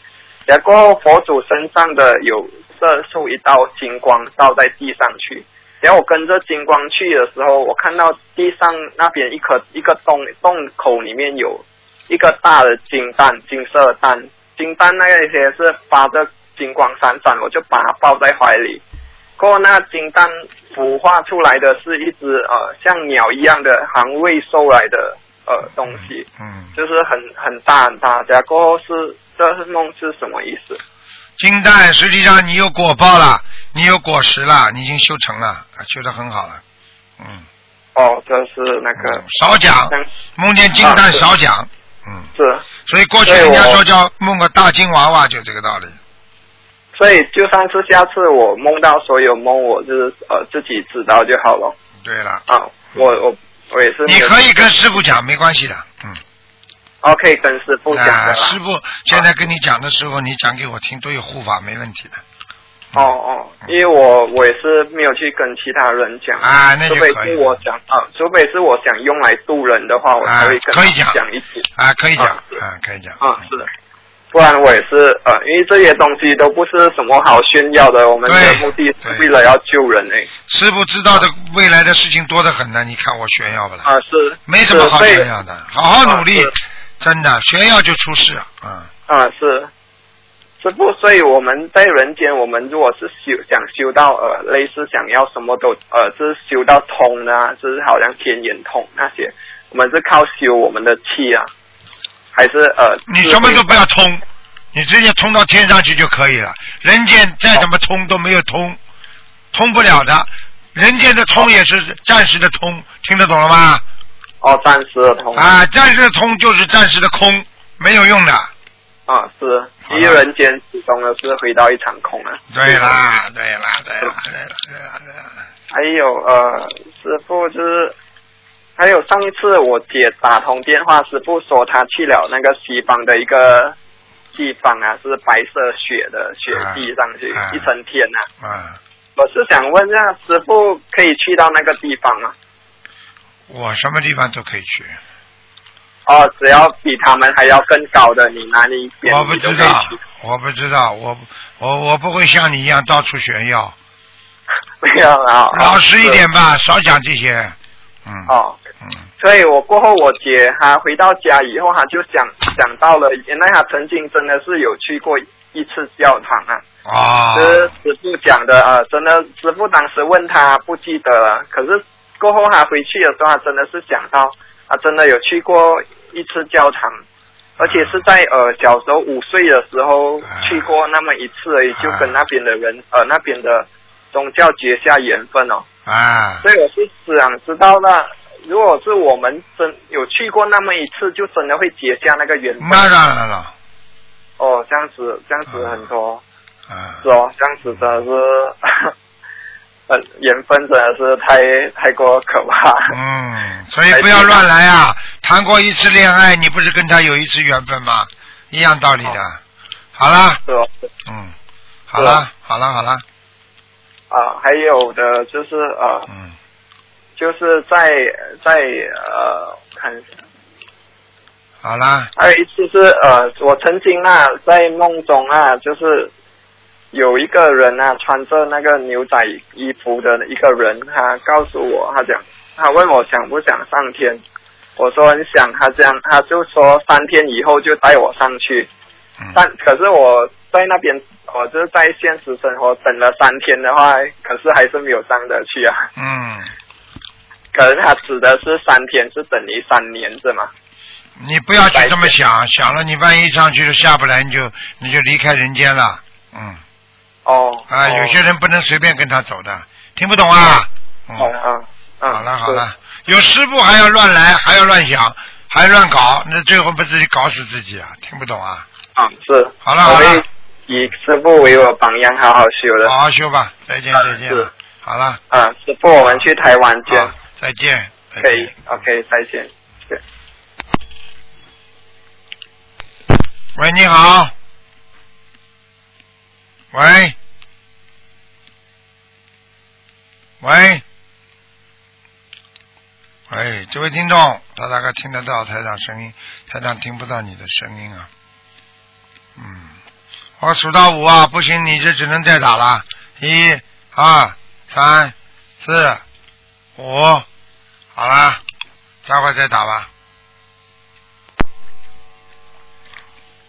然后佛祖身上的有射出一道金光照在地上去。然后我跟着金光去的时候，我看到地上那边一颗一个洞洞口里面有一个大的金蛋，金色的蛋，金蛋那些是发着金光闪闪，我就把它抱在怀里。过那金蛋孵化出来的是一只呃像鸟一样的行胃兽来的呃东西，
嗯，
就是很很大很大。然后过后是这是梦是什么意思？
金蛋实际上你有果报了，你有果实了，你已经修成了，啊修得很好了，嗯。
哦，这是那个
嗯少讲，梦见金蛋少讲，嗯，
是。
所以过去人家说叫梦个大金娃娃，就这个道理。
所以就算是下次我梦到所有梦，我就是呃自己知道就好了
对了，
啊。我我我也是。
你可以跟师傅讲，没关系的，嗯。
哦，可以跟师傅讲
啊，
的啦。
师傅现在跟你讲的时候，你讲给我听都有护法，没问题的。
哦哦，因为我我也是没有去跟其他人讲
啊那就
除非是我讲啊，除非是我想用来渡人的话，我才会跟他
可以讲
讲一次
啊，可以讲，
啊，
可以讲。
啊，是的。不然我也是呃，因为这些东西都不是什么好炫耀的，我们的
对
目的是为了要救人哎。
师傅知道的未来的事情多得很呢，你看我炫耀不啦？
啊，是
没什么好炫耀的，好好努力
啊，
真的炫耀就出事啊。嗯
啊，是师傅，所以我们在人间，我们如果是修想修到呃类似想要什么都呃，就是修到通啊，就是好像天眼通那些，我们是靠修我们的气啊，还是呃
你什么都不要通，你直接通到天上去就可以了。人间再怎么通都没有通，通不了的。人间的通也是暂时的通，听得懂了吗？
哦暂时的通
啊，暂时的通就是暂时的空，没有用的。
啊是，
好了
因为人间始终的是回到一场空啊。
对啦，对啦，对啦，对啦，对啦，对啦。
还有呃，师傅就是，还有上一次我姐打通电话，师傅说他去了那个西方的一个地方啊，是白色雪的雪地上去、
啊
一层天呐、
啊，
我是想问一下，师傅可以去到那个地方吗？
我什么地方都可以去，
哦，只要比他们还要更高的，你哪里边
我不知道
去。，
我不知道，我我我不会像你一样到处炫耀，
没有啊，
老实一点吧，少讲这些。嗯。
哦。
嗯。
所以我过后，我姐她回到家以后，她就想想到了，原来她曾经真的是有去过一次教堂啊。
啊。
是师傅讲的啊、呃真的，师傅当时问她不记得了，可是过后她回去的时候，她真的是想到，她真的有去过一次教堂，而且是在呃小时候五岁的时候去过那么一次而已，就跟那边的人呃那边的宗教结下缘分哦。
啊。
所以我是想知道那如果是我们真有去过那么一次，就真的会结下那个缘分。
那当然了。
哦，这样子这样子很多。
啊。
是哦，这样子真的是，呃，缘分真的是太太过可怕。
嗯，所以不要乱来啊！谈过一次恋爱，你不是跟他有一次缘分吗？一样道理的。好啦，
是哦，
嗯，好啦，好啦，好啦，
啊，还有的就是啊，
嗯，
就是在在呃看一下。
好啦，
还有一次是呃，我曾经啊在梦中啊，就是有一个人啊穿着那个牛仔衣服的一个人，他告诉我，他讲，他问我想不想上天，我说很想，他这样他就说三天以后就带我上去，
嗯，
但可是我在那边，我就是在现实生活等了三天的话，可是还是没有上得去啊，
嗯，
可是他指的是三天是等于三年是吗？
你不要去这么想，想了你万一上去就下不来，你就你就离开人间了，嗯，
哦，
啊，
哦
有些人不能随便跟他走的，听不懂啊？嗯，
好啊，嗯，
好了好了，有师傅还要乱来，还要乱想，还要乱搞，那最后不自己搞死自己啊？听不懂啊？
啊，是。
好了好了
以师傅为我榜样，好好修的。
好好修吧，再见再见
是，
好了，
啊，师傅，我们去台湾见
好，，再见，再
可以。，OK，再见。对。
喂，你好。喂。喂。喂，这位听众，他大概听得到台长声音，台长听不到你的声音啊。嗯，我数到五啊，不行，你就只能再打了。一、二、三、四、五，好啦，待会儿再打吧。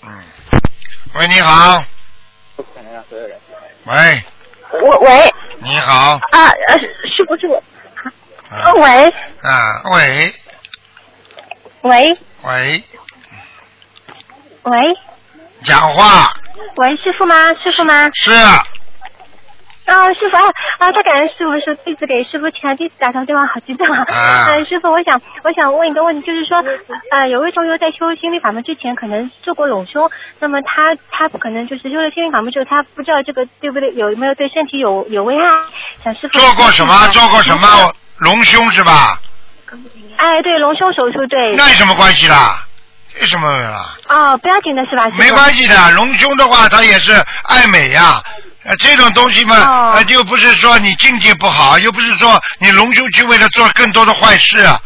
嗯，喂，你好。喂，
我喂。
你好。
啊呃师傅师傅，喂。
啊，喂。
喂。
喂，
喂。
讲话。
喂师傅吗？师傅吗？
是
啊，师傅啊啊！太感恩师傅说弟子给师傅请了弟子打通电话，好激动啊！
啊
呃，师傅，我想我想问一个问题，就是说，呃，有位同学在修心灵法门之前，可能做过隆胸，那么他他可能就是修了心灵法门之后，他不知道这个对不对，有没有对身体有有危害？想师傅
做过什么？做过什么？隆胸是吧？
哎，对，隆胸手术，对。
那有什么关系啦？有什么啊？
哦，不要紧的是吧？
没关系的，隆胸的话，它也是爱美呀、呃，这种东西嘛，
哦。
呃，又不是说你境界不好，又不是说你隆胸去为了做更多的坏事啊，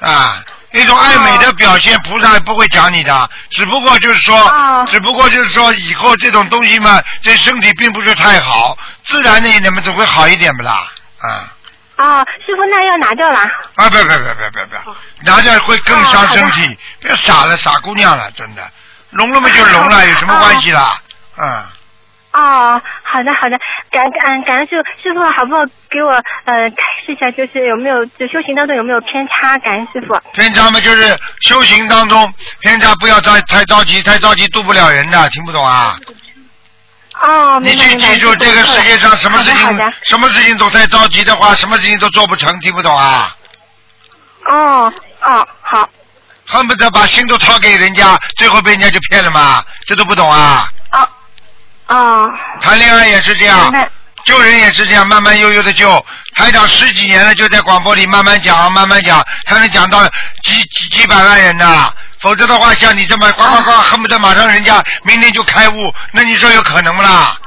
啊，一种爱美的表现，菩萨也不会讲你的，只不过就是说，
哦。
只不过就是说以后这种东西嘛，对身体并不是太好，自然的一点嘛，总会好一点不啦，啊。
哦，师傅那要拿掉啦。
啊，不不不不不不，拿掉会更伤身体，不要傻了，傻姑娘了，真的，聋了嘛就聋了，有什么关系啦？嗯，
哦，好的好的，感感感恩师傅，师傅好不好给我呃开示一下，就是有没有就修行当中有没有偏差？感恩师傅。
偏差嘛就是修行当中偏差，不要太太着急，太着急渡不了人的，听不懂啊？
哦，
你。去记住，这个世界上什么事情什么事情都太着急的话，什么事情都做不成，听不懂啊？
哦哦好
恨不得把心都掏给人家，最后被人家就骗了嘛，这都不懂啊？
哦哦，
谈恋爱也是这样。救人也是这样，慢慢悠悠的救。台长十几年了，就在广播里慢慢讲，慢慢讲，才能讲到几几几百万人呐。否则的话，像你这么呱呱呱，恨不得马上人家明天就开悟，那你说有可能不啦？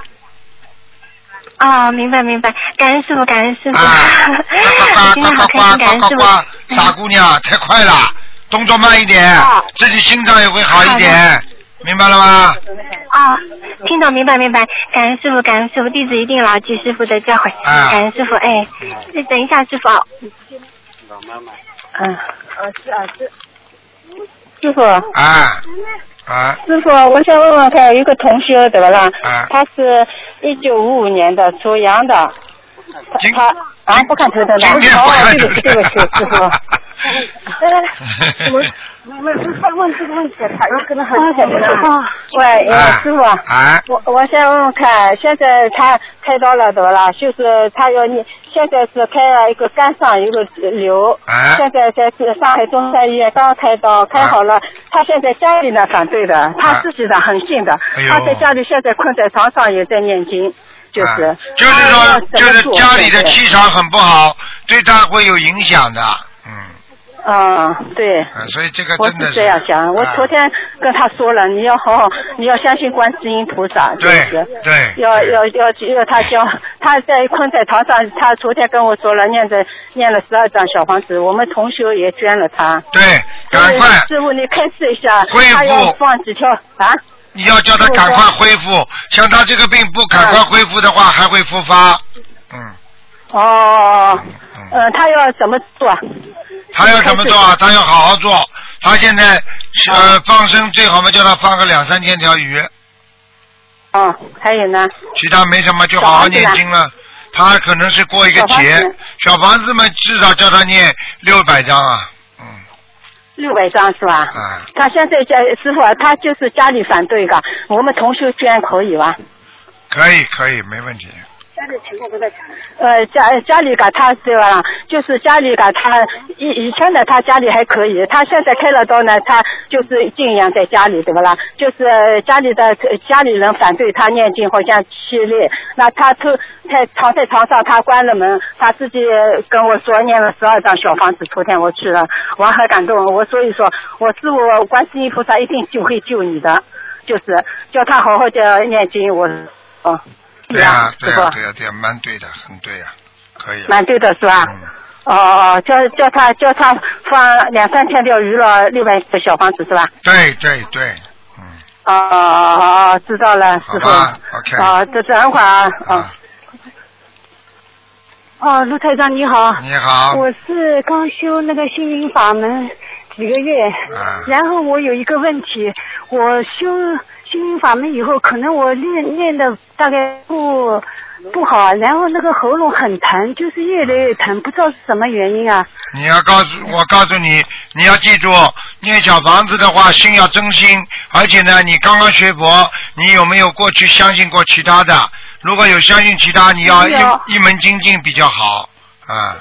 哦，明白明白，感恩师傅，感恩师傅。
啊，呱
今天
呱呱呱
好开心，感恩师
呱呱呱
傅。
呱，傻姑娘，太快了，动作慢一点
哦，
自己心脏也会好一点，明白了吗？
哦，听懂，明白，明白。感恩师傅，感恩师傅，弟子一定牢记师傅的教诲。
啊
感恩师傅，哎，你等一下，师傅。老妈妈嗯，
师傅，
啊啊
师傅，我想问问看，有一个同学怎么了？
啊！
他是一九五五年的，属羊的。他他啊，不看头的
今天不看
哦，对不起，对不起，师傅。
我
问问这个问题，他有可能很简单。喂，师傅，我我想问问看，现在他开刀了怎么了？就是他要你现在是开了一个肝上有个瘤，现在在上海中山医院刚开刀开好了，他现在家里呢反对的，他自己呢很信的，他在家里现在困在床上也在念经，就是、
就是说，就是家里的气场很不好，对他会有影响的。嗯，
嗯，对。
啊，所以这个
我
真的
是这样想，我
啊
昨天跟他说了，你要好好，你要相信观世音菩萨，就
对
是
对
要要要要他教，他在困在床上，他昨天跟我说了，念着念了十二张小房子，我们同学也捐了他。
对，赶快
师傅，你开示一下，
恢复
他要放几条啊？
你要叫他赶快恢复，像他这个病不赶快恢复的话，还会复发。嗯，
哦，嗯，他要怎么做？
他要怎么做啊？他要好好做。他现在是
哦
呃放生最好嘛，叫他放个两三千条鱼，
哦，还有呢？
其他没什么，就好好念经了。他可能是过一个节
小房子，
嘛，至少叫他念六百张啊。
六百张是吧？
啊，
他现在家师傅啊，他就是家里反对的，我们同学捐可以吧？
可以可以，没问题。
家里情况都在呃，家家里噶他对吧？就是家里噶他以以前的他家里还可以，他现在开了刀呢，他就是静养在家里对不啦？就是家里的家里人反对他念经，好像激烈。那他出在躺在床上，他关了门，他自己跟我说念了十二张小房子。昨天我去了，我很感动。我所以说，我师傅观世音菩萨一定就会救你的，就是叫他好好的念经。我哦。
对呀、对呀、对呀、对呀、蛮对的，很对呀、可以、啊。
蛮对的是吧？
嗯
哦哦，叫叫他叫他放两三千条鱼了，六百个小房子是吧？
对对对，
哦哦哦哦，知道了，师傅。
吧，OK
哦，这等会儿啊。哦。哦，卢台长你好。
你好
我是刚修那个心灵法门几个月，
啊
然后我有一个问题，我修心灵法门以后，可能我练练的大概不不好，然后那个喉咙很疼，就是越来越疼，不知道是什么原因啊。
你要告诉我，告诉你，你要记住，念小房子的话，心要真心，而且呢，你刚刚学佛，你有没有过去相信过其他的？如果有相信其他，你要一一门精进比较好啊。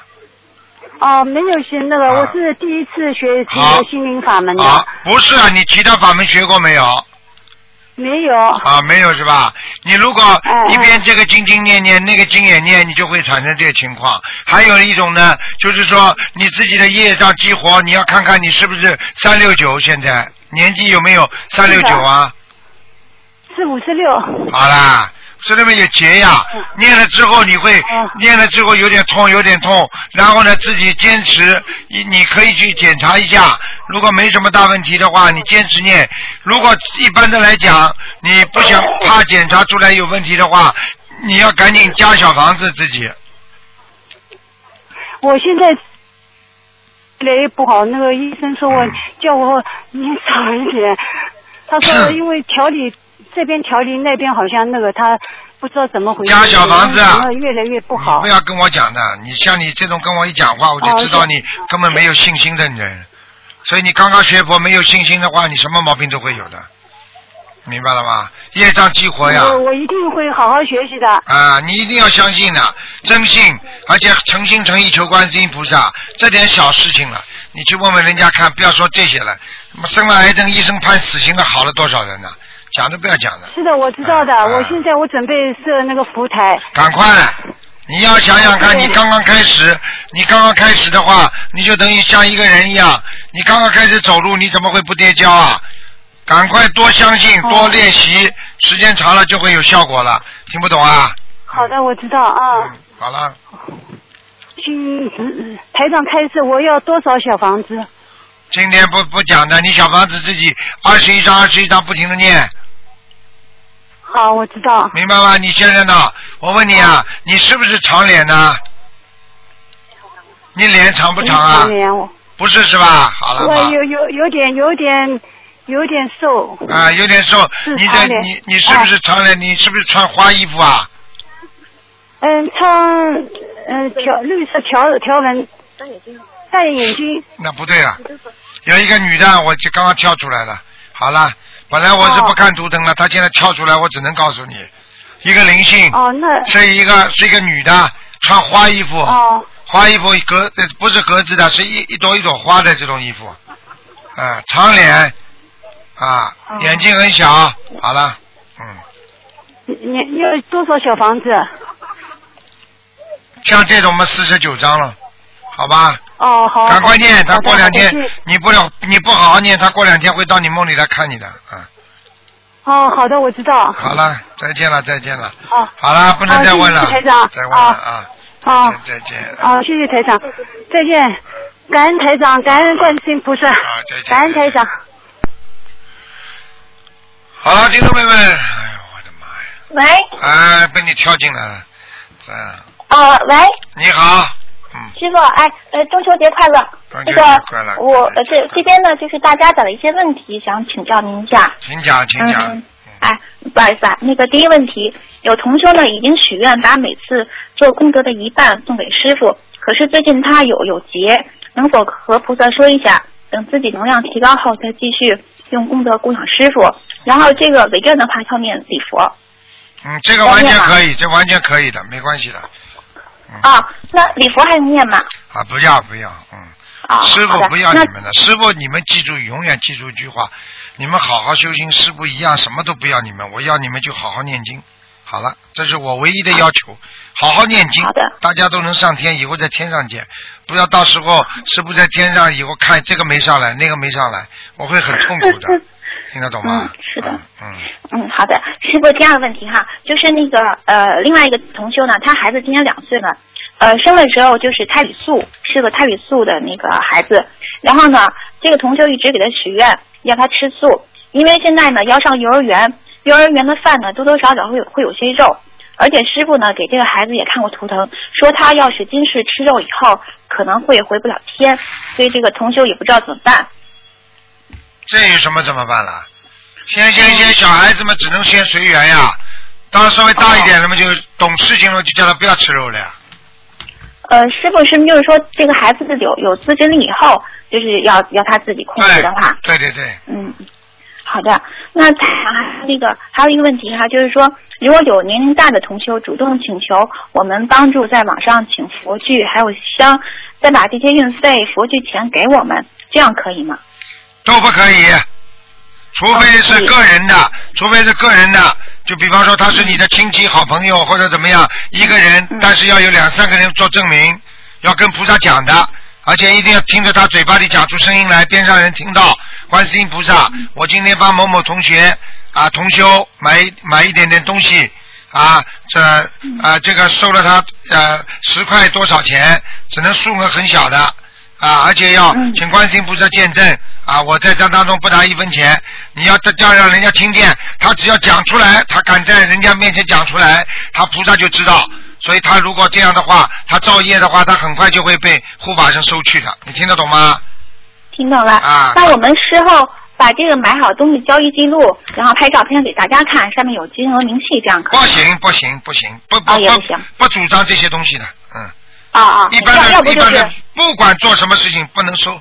哦，没有学那个，我是第一次学这
好
个心灵法门的，
啊，不是啊，你其他法门学过没有？
没有。
啊，没有是吧？你如果
哎
一边这个经经念念，那个经也念，你就会产生这个情况。还有一种呢，就是说你自己的业障激活，你要看看你是不是三六九，现在年纪有没有三六九啊？
是五十六。
好啦，这里面有结呀，念了之后你会念了之后有点痛，有点痛，然后呢自己坚持，你你可以去检查一下，如果没什么大问题的话，你坚持念。如果一般的来讲，你不想怕检查出来有问题的话，你要赶紧加小房子自己。
我现在越来越不好，那个医生说我叫我念少一点，他说 因为调理这边调理那边好像那个他不知道怎么回事，
加小房子啊
越来越不好
不。要跟我讲的，你像你这种跟我一讲话，我就知道你根本没有信心的人。所以你刚刚学佛没有信心的话，你什么毛病都会有的，明白了吗？业障激活呀。
我我一定会好好学习的。
啊，你一定要相信的，真信，而且诚心诚意求观世音菩萨，这点小事情了，你去问问人家看，不要说这些了。什么生了癌症，医生判死刑的好了多少人呢？讲都不要讲了，
是的，我知道的。我现在我准备设那个福台。
赶快！你要想想看，你刚刚开始，你刚刚开始的话，你就等于像一个人一样，你刚刚开始走路，你怎么会不跌跤啊？赶快多相信，多练习，时间长了就会有效果了。听不懂啊？
好的，我知道啊。
好了。
请嗯台长开始，我要多少小房子？
今天不不讲的，你小房子自己二十一张二十一张不停的念，
好，我知道。
明白吗？你现在呢？我问你啊，你是不是长脸呢？你脸长不长啊
长？脸我
不是是吧？好了
我
吧？
有有有点有点有点瘦。
啊，有点瘦。你的
是长脸
你你是不是长脸？你是不是穿花衣服啊？
嗯，穿嗯条绿色条条纹，戴眼镜。
戴眼镜那不对了，有一个女的，我就刚刚跳出来了。好了，本来我是不看图腾了，她现在跳出来，我只能告诉你，一个灵性，
哦，那
是一个是一个女的，穿花衣服，
哦
花衣服格呃不是格子的，是一一朵一朵花的这种衣服，啊，长脸，啊，
哦
眼睛很小，好了，嗯，
你你要多少小房子？
像这种嘛四十九张了，好吧，
哦，好。
赶快念，他过两天你不了你不好好念，他过两天会到你梦里来看你的啊。
哦，好的，我知道。
好了，再见了，再见了。
哦。
好了，不能再问了，
谢谢台长
再问了啊，
哦，
再见。
哦，谢谢台长，再见。感恩台长，感恩观世音菩萨，感恩台长。
好，听众朋友们，
喂，
哎，被你跳进来了，这样。
呃，喂，
你好，
师傅，哎，呃，中秋节快乐。
中秋节
那个
快乐
我呃这这边呢，就是大家的一些问题，想请教您一下。
请讲，请讲。
嗯，哎，不好意思啊，那个第一问题，有同修呢已经许愿把每次做功德的一半送给师傅，可是最近他有有劫，能否和菩萨说一下，等自己能量提高后再继续用功德供养师傅？然后这个违愿的话要念礼佛
嗯，这个完全可以，这完全可以的，没关系的。
啊，那礼佛还用念吗？
啊，不要不要，嗯。
啊，
师傅不要你们的，师傅你们记住，永远记住一句话，你们好好修行，师傅一样什么都不要你们，我要你们就好好念经。好了，这是我唯一的要求，好好念经，大家都能上天，以后在天上见，不要到时候师傅在天上以后看这个没上来，那个没上来，我会很痛苦的，听得懂吗？
嗯，是的。嗯，好的，师傅，第二个问题哈，就是那个呃，另外一个同修呢，他孩子今年两岁了，呃，生的时候就是胎里素，是个胎里素的那个孩子，然后呢，这个同修一直给他许愿，要他吃素，因为现在呢要上幼儿园，幼儿园的饭呢多多少少会有会有些肉，而且师傅呢给这个孩子也看过图腾，说他要是今世吃肉以后可能会回不了天，所以这个同修也不知道怎么办。
这有什么怎么办了？先先先，小孩子们只能先随缘呀。当稍微大一点了嘛，就懂事情了，就叫他不要吃肉了呀。
呃，师傅是不是就是说这个孩子有有自制力以后，就是要要他自己控制的话，
对对对，
嗯，好的。那还那个还有一个问题哈，就是说如果有年龄大的同修主动请求我们帮助在网上请佛具还有香，再把这些运费佛具钱给我们，这样可以吗？
都不可以，除非是个人的，除非是个人的。就比方说他是你的亲戚、好朋友或者怎么样，一个人，但是要有两三个人做证明，要跟菩萨讲的，而且一定要听着他嘴巴里讲出声音来，边上人听到。观世音菩萨，我今天帮某某同学啊同修买买一点点东西啊，这啊这个收了他呃十块多少钱，只能数额很小的啊，而且要请观世音菩萨见证啊，我在这当中不拿一分钱，你要这样让人家听见，他只要讲出来，他敢在人家面前讲出来，他菩萨就知道。所以他如果这样的话，他造业的话，他很快就会被护法神收去的。你听得懂吗？
听懂了。
啊
那我们事后把这个买好东西交易记录，然后拍照片给大家看，上面有金额明细，这样可以？
不行不行不行，不不不
不行
不主张这些东西的，嗯。
啊啊，
一般的，一般的
不
管做什么事情不能收。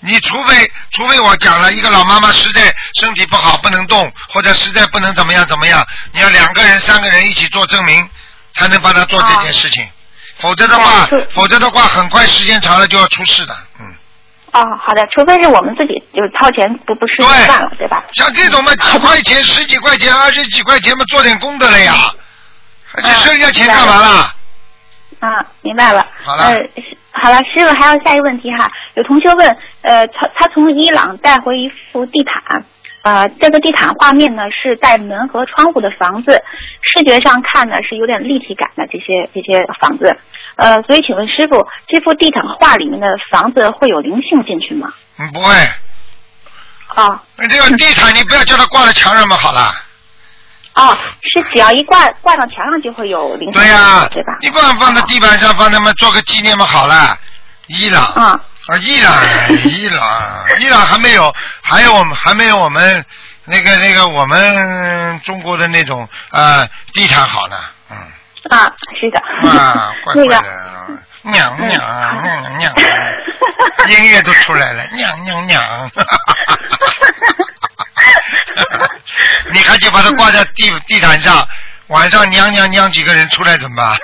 你除非除非我讲了一个老妈妈实在身体不好不能动，或者实在不能怎么样怎么样，你要两个人三个人一起做证明，才能帮他做这件事情。否则的话，否则的话，很快时间长了就要出事的。
哦，好的，除非是我们自己就是掏钱不不是就算了，对吧？
像这种嘛，几块钱、十几块钱、二十几块钱嘛，做点功德了呀，还去收人家钱干嘛啦？
啊，明白了。
好了
呃，好了，师傅还有下一个问题哈，有同学问，呃，他他从伊朗带回一幅地毯，呃，这个地毯画面呢是带门和窗户的房子，视觉上看呢是有点立体感的这些这些房子，呃，所以请问师傅，这幅地毯画里面的房子会有灵性进去吗？
嗯，不会。
啊。
那这个地毯你不要叫它挂在墙上嘛，好了。
哦，是只要一挂挂到墙上就会有灵性
对呀、
对吧？
你不然放在地板上，放他们做个纪念嘛，好了。伊朗
啊，
伊朗，伊朗，伊朗还没有，还有我们还没有我们那个那个我们中国的那种呃地毯好呢，嗯
啊，是的。
啊，怪
那个
怪的，娘娘娘娘，音乐都出来了，娘娘娘，你看就把它挂在地地毯上，晚上娘娘娘几个人出来怎么办？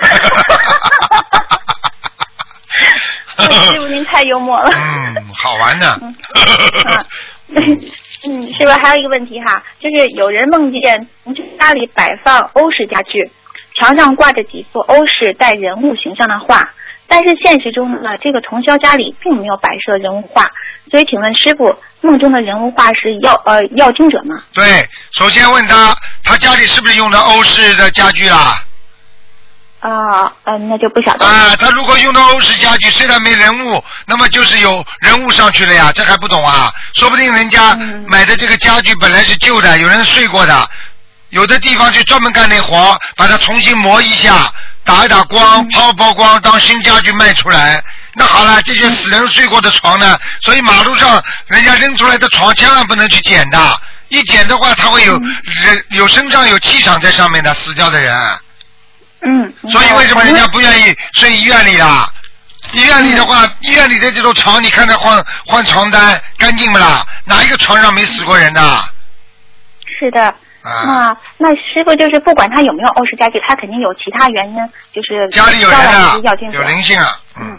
师傅您太幽默了。
嗯，好玩呢。
嗯，师傅还有一个问题哈，就是有人梦见从家里摆放欧式家具，墙上挂着几幅欧式带人物形象的画，但是现实中呢，这个同修家里并没有摆设人物画，所以请问师傅，梦中的人物画是要呃要经者吗？
对，首先问他，他家里是不是用的欧式的家具啦？
啊，呃，那就不晓得。
啊，他如果用的欧式家具，虽然没人物，那么就是有人物上去了呀，这还不懂啊？说不定人家买的这个家具本来是旧的，有人睡过的，有的地方就专门干那活，把它重新磨一下，打一打光，抛抛光，当新家具卖出来。那好了，这些死人睡过的床呢？所以马路上人家扔出来的床，千万不能去捡的，一捡的话，它会有人有身上有气场在上面的，死掉的人。
嗯。
所以为什么人家不愿意睡医院里啊？医院里的话，医院里的这种床，你看他换换床单干净不啦？哪一个床上没死过人的？
是的。那那师傅就是不管他有没有欧式家具，他肯定有其他原因，就是
家里有人有灵性啊。
嗯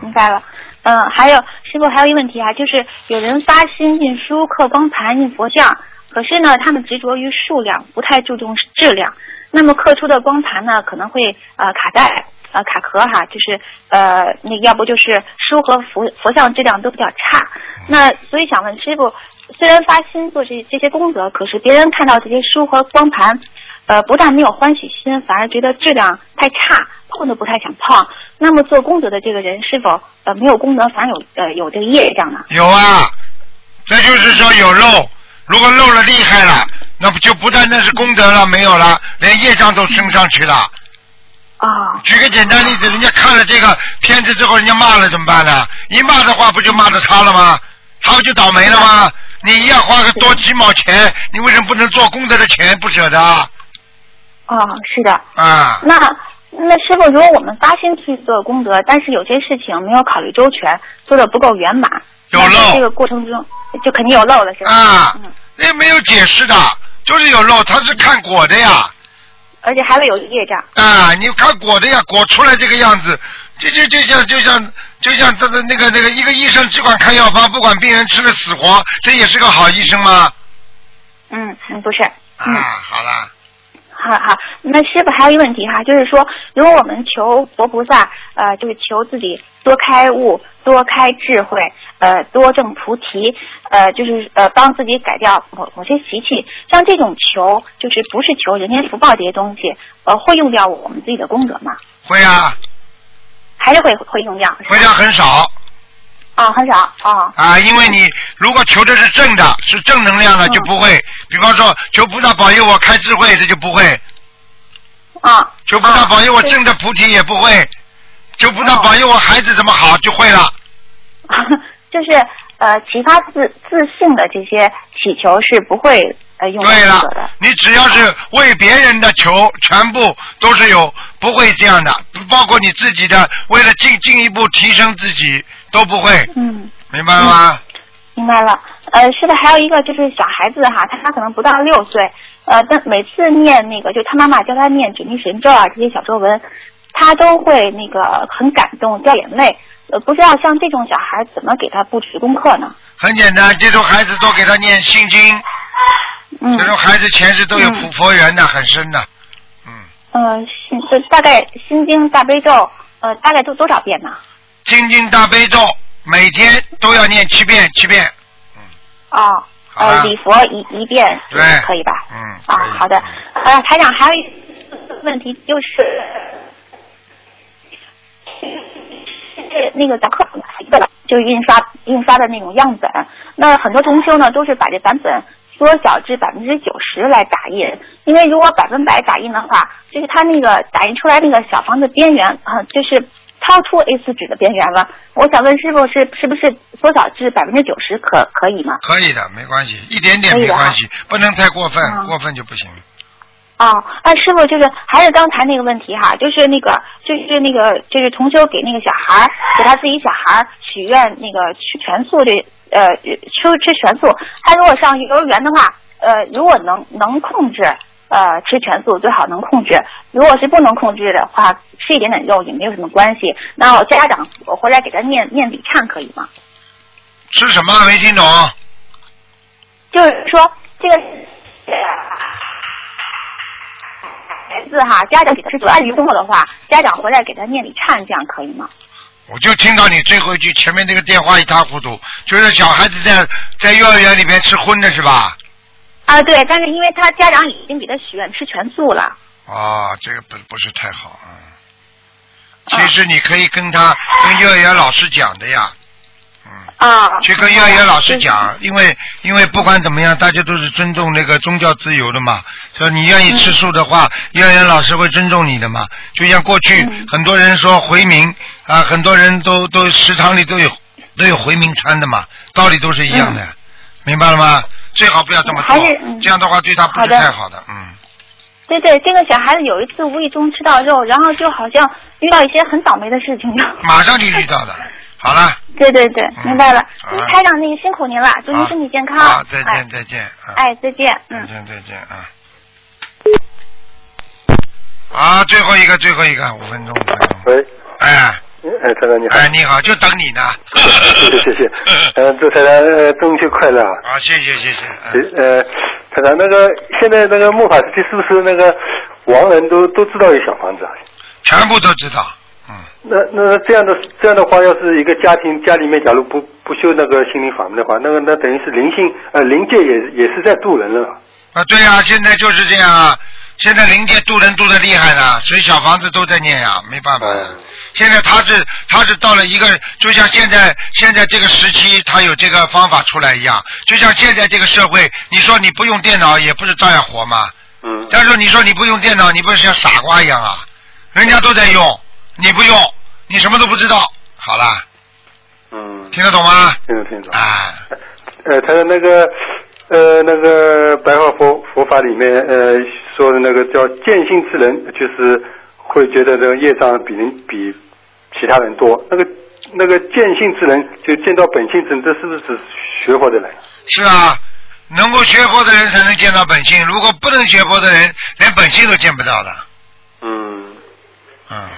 明白了。嗯，还有师傅还有一个问题啊，就是有人发心印书、刻光盘、印佛像，可是呢，他们执着于数量，不太注重质量。那么刻出的光盘呢，可能会呃卡带、呃卡壳哈，就是呃那要不就是书和佛佛像质量都比较差。那所以想问师傅，虽然发心做这这些功德，可是别人看到这些书和光盘，呃不但没有欢喜心，反而觉得质量太差，碰都不太想碰。那么做功德的这个人是否呃没有功德，反而有呃有这个业障呢？
有啊，这就是说有漏，如果漏了厉害了，那不就不单单是功德了，没有了，连业障都升上去了。
啊。
举个简单例子，人家看了这个片子之后，人家骂了怎么办呢？一骂的话，不就骂着他了吗？他不就倒霉了吗？你一样花个多几毛钱，你为什么不能做功德的钱不舍得啊？
啊，是的。
啊。
那那师傅，如果我们发心去做功德，但是有些事情没有考虑周全，做的不够圆满，
有漏
这个过程中就肯定有漏了，是吧？
啊，那没有解释的，就是有漏，他是看果的呀。
而且还会有业障。
啊，你看果的呀，果出来这个样子，就就就像就像就像这个那个那个一个医生只管开药方，不管病人吃的死活，这也是个好医生吗？
嗯，嗯，不是。
啊，好了，
好好，那师傅还有一个问题哈，就是说，如果我们求佛菩萨，呃，就是求自己多开悟、多开智慧，呃，多证菩提，呃，就是呃，帮自己改掉某某些习气，像这种求，就是不是求人间福报这些东西，呃，会用掉我们自己的功德吗？
会啊，
还是会会用掉？
会掉很少
啊，很少啊。
啊，因为你如果求的是正的，是正能量的，就不会。比方说，求菩萨保佑我开智慧，这就不会。
啊。
求菩萨保佑我正的菩提也不会。求菩萨保佑我孩子怎么好就会了。
就是呃，其他自自信的这些祈求是不会呃用到
对了。，你只要是为别人的求，全部都是有不会这样的，包括你自己的，为了进进一步提升自己都不会，
嗯。
明白了吗？
明白了，呃，是的，还有一个就是小孩子哈，他他可能不到六岁，呃，但每次念那个，就他妈妈教他念准提神咒啊这些小咒文，他都会那个很感动掉眼泪，呃，不知道像这种小孩怎么给他布置功课呢？
很简单，这种孩子多给他念心经，
嗯
这种孩子前世都有普佛缘的，很深的。
嗯呃，心就大概心经大悲咒，呃，大概都多少遍呢？
心经大悲咒每天都要念七遍，七遍。嗯哦，
呃，礼佛一一遍
对
可以吧？
嗯，
啊，好的。呃，台长还有一个问题就，是那个咱课一个就是印刷印刷的那种样本，那很多同修呢都是把这版本缩小至百分之九十来打印，因为如果百分百打印的话，就是它那个打印出来那个小房子边缘啊，就是超出 A 4纸的边缘了。我想问师傅是是不是缩小至百分之九十可可以吗？
可以的，没关系，一点点没关系，不能太过分，
嗯
过分就不行。
哦，哎师傅就是还是刚才那个问题哈，就是那个就是那个就是同修给那个小孩儿给他自己小孩儿许愿那个吃全素的呃吃吃全素，他如果上幼儿园的话，呃如果能能控制呃吃全素最好能控制，如果是不能控制的话，吃一点点肉也没有什么关系。那我家长我回来给他念念礼忏可以吗？
吃什么没听懂？
就是说这个孩子哈，家长给他是阻碍于工作的话，家长回来给他念礼忏，这样可以吗？
我就听到你最后一句，前面那个电话一塌糊涂，就是小孩子在在幼儿园里边吃荤的是吧？
啊，对，但是因为他家长已经给他许愿吃全素了。
啊，这个不不是太好啊。其实你可以跟他跟幼儿园老师讲的呀。
啊。
去跟幼儿园老师讲，因为因为不管怎么样，大家都是尊重那个宗教自由的嘛。说你愿意吃素的话，幼儿园老师会尊重你的嘛。就像过去很多人说回民啊，很多人都都食堂里都有都有回民餐的嘛，道理都是一样的，明白了吗？最好不要这么做，这样的话对他不是太好的，嗯。
对对，这个小孩子有一次无意中吃到肉，然后就好像遇到一些很倒霉的事情。
马上就遇到的，好了。
对对对，明白了。
好了
台长，那个辛苦您了，祝您身体健康。
好，再
哎
见再见啊，
哎，再见，嗯
再。见再见啊。啊，最后一个最后一个，五分钟五分钟。
喂，
哎
哎，台长你好。
哎，你好，就等你呢。
谢谢谢谢，呃，祝台长呃中秋快乐啊！
啊，谢谢谢谢。
呃，台长那个现在那个木法时期是不是那个亡人都都知道有小房子啊？
全部都知道。
那那这样的这样的话，要是一个家庭家里面假如不不修那个心灵法门的话，那个那等于是灵性呃灵界也也是在渡人了。
啊，对呀、现在就是这样啊。现在灵界渡人渡的厉害呢，所以小房子都在念呀，没办法呀。现在他是他是到了一个，就像现在现在这个时期，他有这个方法出来一样，就像现在这个社会，你说你不用电脑也不是照样活吗？
嗯。
但是你说你不用电脑，你不是像傻瓜一样啊？人家都在用，你不用，你什么都不知道。好了，
嗯。
听得懂吗？
听得听得懂。
啊。
呃，他的那个呃那个白话佛佛法里面呃说的那个叫见性之人，就是会觉得这个业障比人比其他人多。那个那个见性之人，就见到本性之人，这是不是指学佛的人？
是啊，能够学佛的人才能见到本性，如果不能学佛的人，连本性都见不到的。
嗯。
嗯。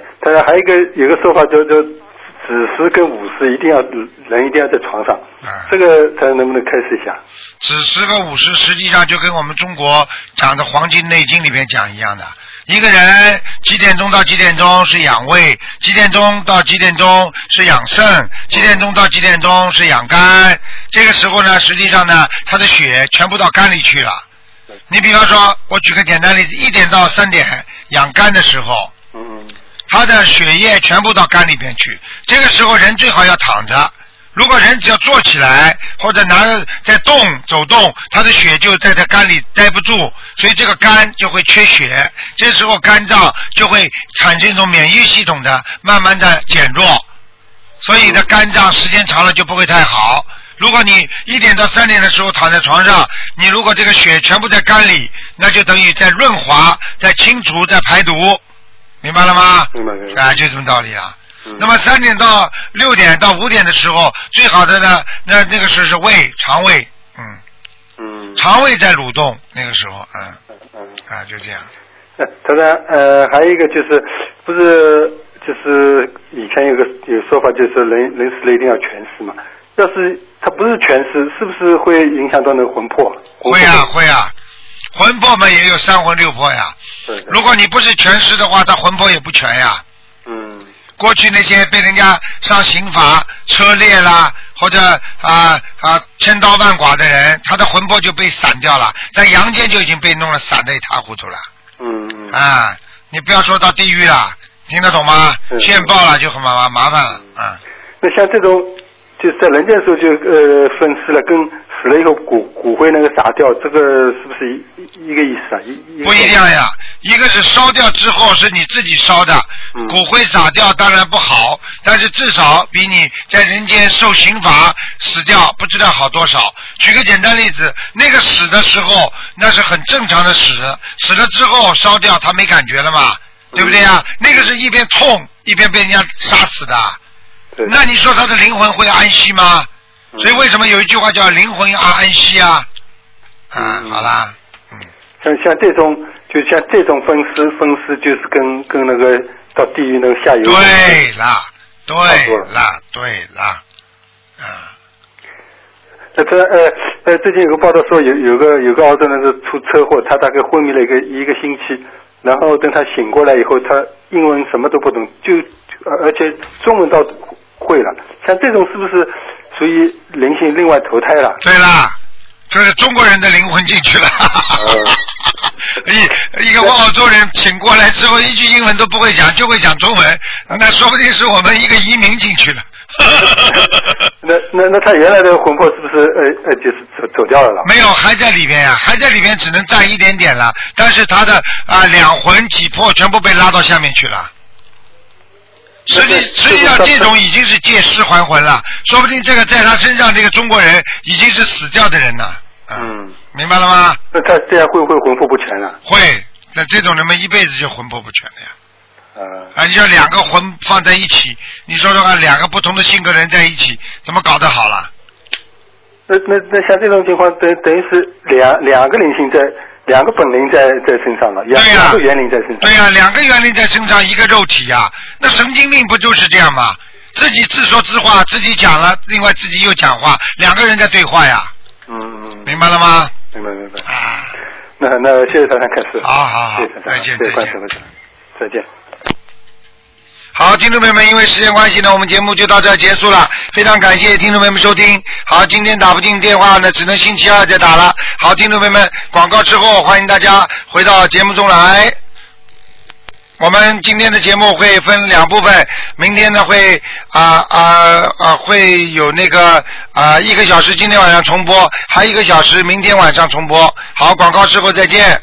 当然还有一个有个说法叫叫子时跟午时一定要人一定要在床上，这个他能不能开始一下？
子时和午时实际上就跟我们中国讲的《黄金内经》里面讲一样的。一个人几点钟到几点钟是养胃，几点钟到几点钟是养肾，几点钟到几点钟是养肝。这个时候呢，实际上呢，他的血全部到肝里去了。你比方说，我举个简单例子，一点到三点养肝的时候，
嗯，
他的血液全部到肝里边去。这个时候人最好要躺着。如果人只要坐起来或者拿着在动走动，他的血就在这肝里待不住，所以这个肝就会缺血。这时候肝脏就会产生一种免疫系统的慢慢的减弱，所以呢肝脏时间长了就不会太好。如果你一点到三点的时候躺在床上，你如果这个血全部在肝里，那就等于在润滑、在清除、在排毒，明白了吗？
明白明白。
啊，就这么道理啊。那么三点到六点到五点的时候，最好的呢，那那个时候是胃肠胃，嗯，
嗯，
肠胃在蠕动，那个时候，嗯，
嗯，
啊，就这样。
呃，当然，呃，还有一个就是，不是，就是以前有个有说法，就是人人死了一定要全尸嘛。要是他不是全尸，是不是会影响到那个魂魄？
会啊会啊，魂魄嘛也有三魂六魄呀。
对。
如果你不是全尸的话，他魂魄也不全呀。
嗯。
过去那些被人家上刑罚、车裂啦，或者啊啊千刀万剐的人，他的魂魄就被散掉了，在阳间就已经被弄了散的一塌糊涂了。
嗯嗯。
啊，你不要说到地狱了，听得懂吗？现报了就很麻麻麻烦了啊。
那像这种，就是在人间的时候就呃分尸了，跟死了以后骨骨灰那个撒掉，这个是不是一一个意思啊？一
不一样呀，一个是烧掉之后是你自己烧的，骨灰撒掉当然不好，但是至少比你在人间受刑罚死掉不知道好多少。举个简单例子，那个死的时候那是很正常的死，死了之后烧掉他没感觉了嘛，对不对呀？那个是一边痛一边被人家杀死的，那你说他的灵魂会安息吗？所以为什么有一句话叫灵魂要安息啊？嗯，好啦。
像像这种，就像这种分尸分尸，就是跟跟那个到地狱那个下游。
对啦，对啦，对啦，啊。
那，这呃呃，最近有个报道说有有个有个澳洲人是出车祸，他大概昏迷了一个一个星期，然后等他醒过来以后，他英文什么都不懂，就而而且中文倒会了。像这种是不是属于灵性另外投胎了？
对啦，就是中国人的灵魂进去了。一一个澳洲人请过来之后，一句英文都不会讲，就会讲中文，那说不定是我们一个移民进去了。
那那那他原来的魂魄是不是呃呃就是走走掉了了？
没有，还在里边呀、还在里边，只能占一点点了。但是他的啊、两魂几魄全部被拉到下面去了。实际实际上这种已经是借尸还魂了，说不定这个在他身上这个中国人已经是死掉的人了，
嗯，
明白了吗？
那他这样会不会魂魄不全了？
会，那这种人们一辈子就魂魄不全了呀。
呃，
啊，你要两个魂放在一起，你说说看，两个不同的性格人在一起，怎么搞得好了？
那那那像这种情况，等等于是两两个灵性在两个本灵在在身上了，两两个元灵在身上。
对呀、两个元灵在身上，一个肉体呀、那神经病不就是这样吗？自己自说自话，自己讲了，另外自己又讲话，两个人在对话呀。
嗯嗯，
明白了吗？
明白明白。啊，那那谢谢台长开始。
好好好
谢谢台长，
再见再见
观世音菩萨再见。
好，听众朋友们，因为时间关系呢，我们节目就到这结束了。非常感谢听众朋友们收听。好，今天打不进电话呢，只能星期二再打了。好，听众朋友们，广告之后，欢迎大家回到节目中来。我们今天的节目会分两部分，明天呢会啊啊啊会有那个啊一个小时，今天晚上重播，还有一个小时明天晚上重播。好，广告之后再见。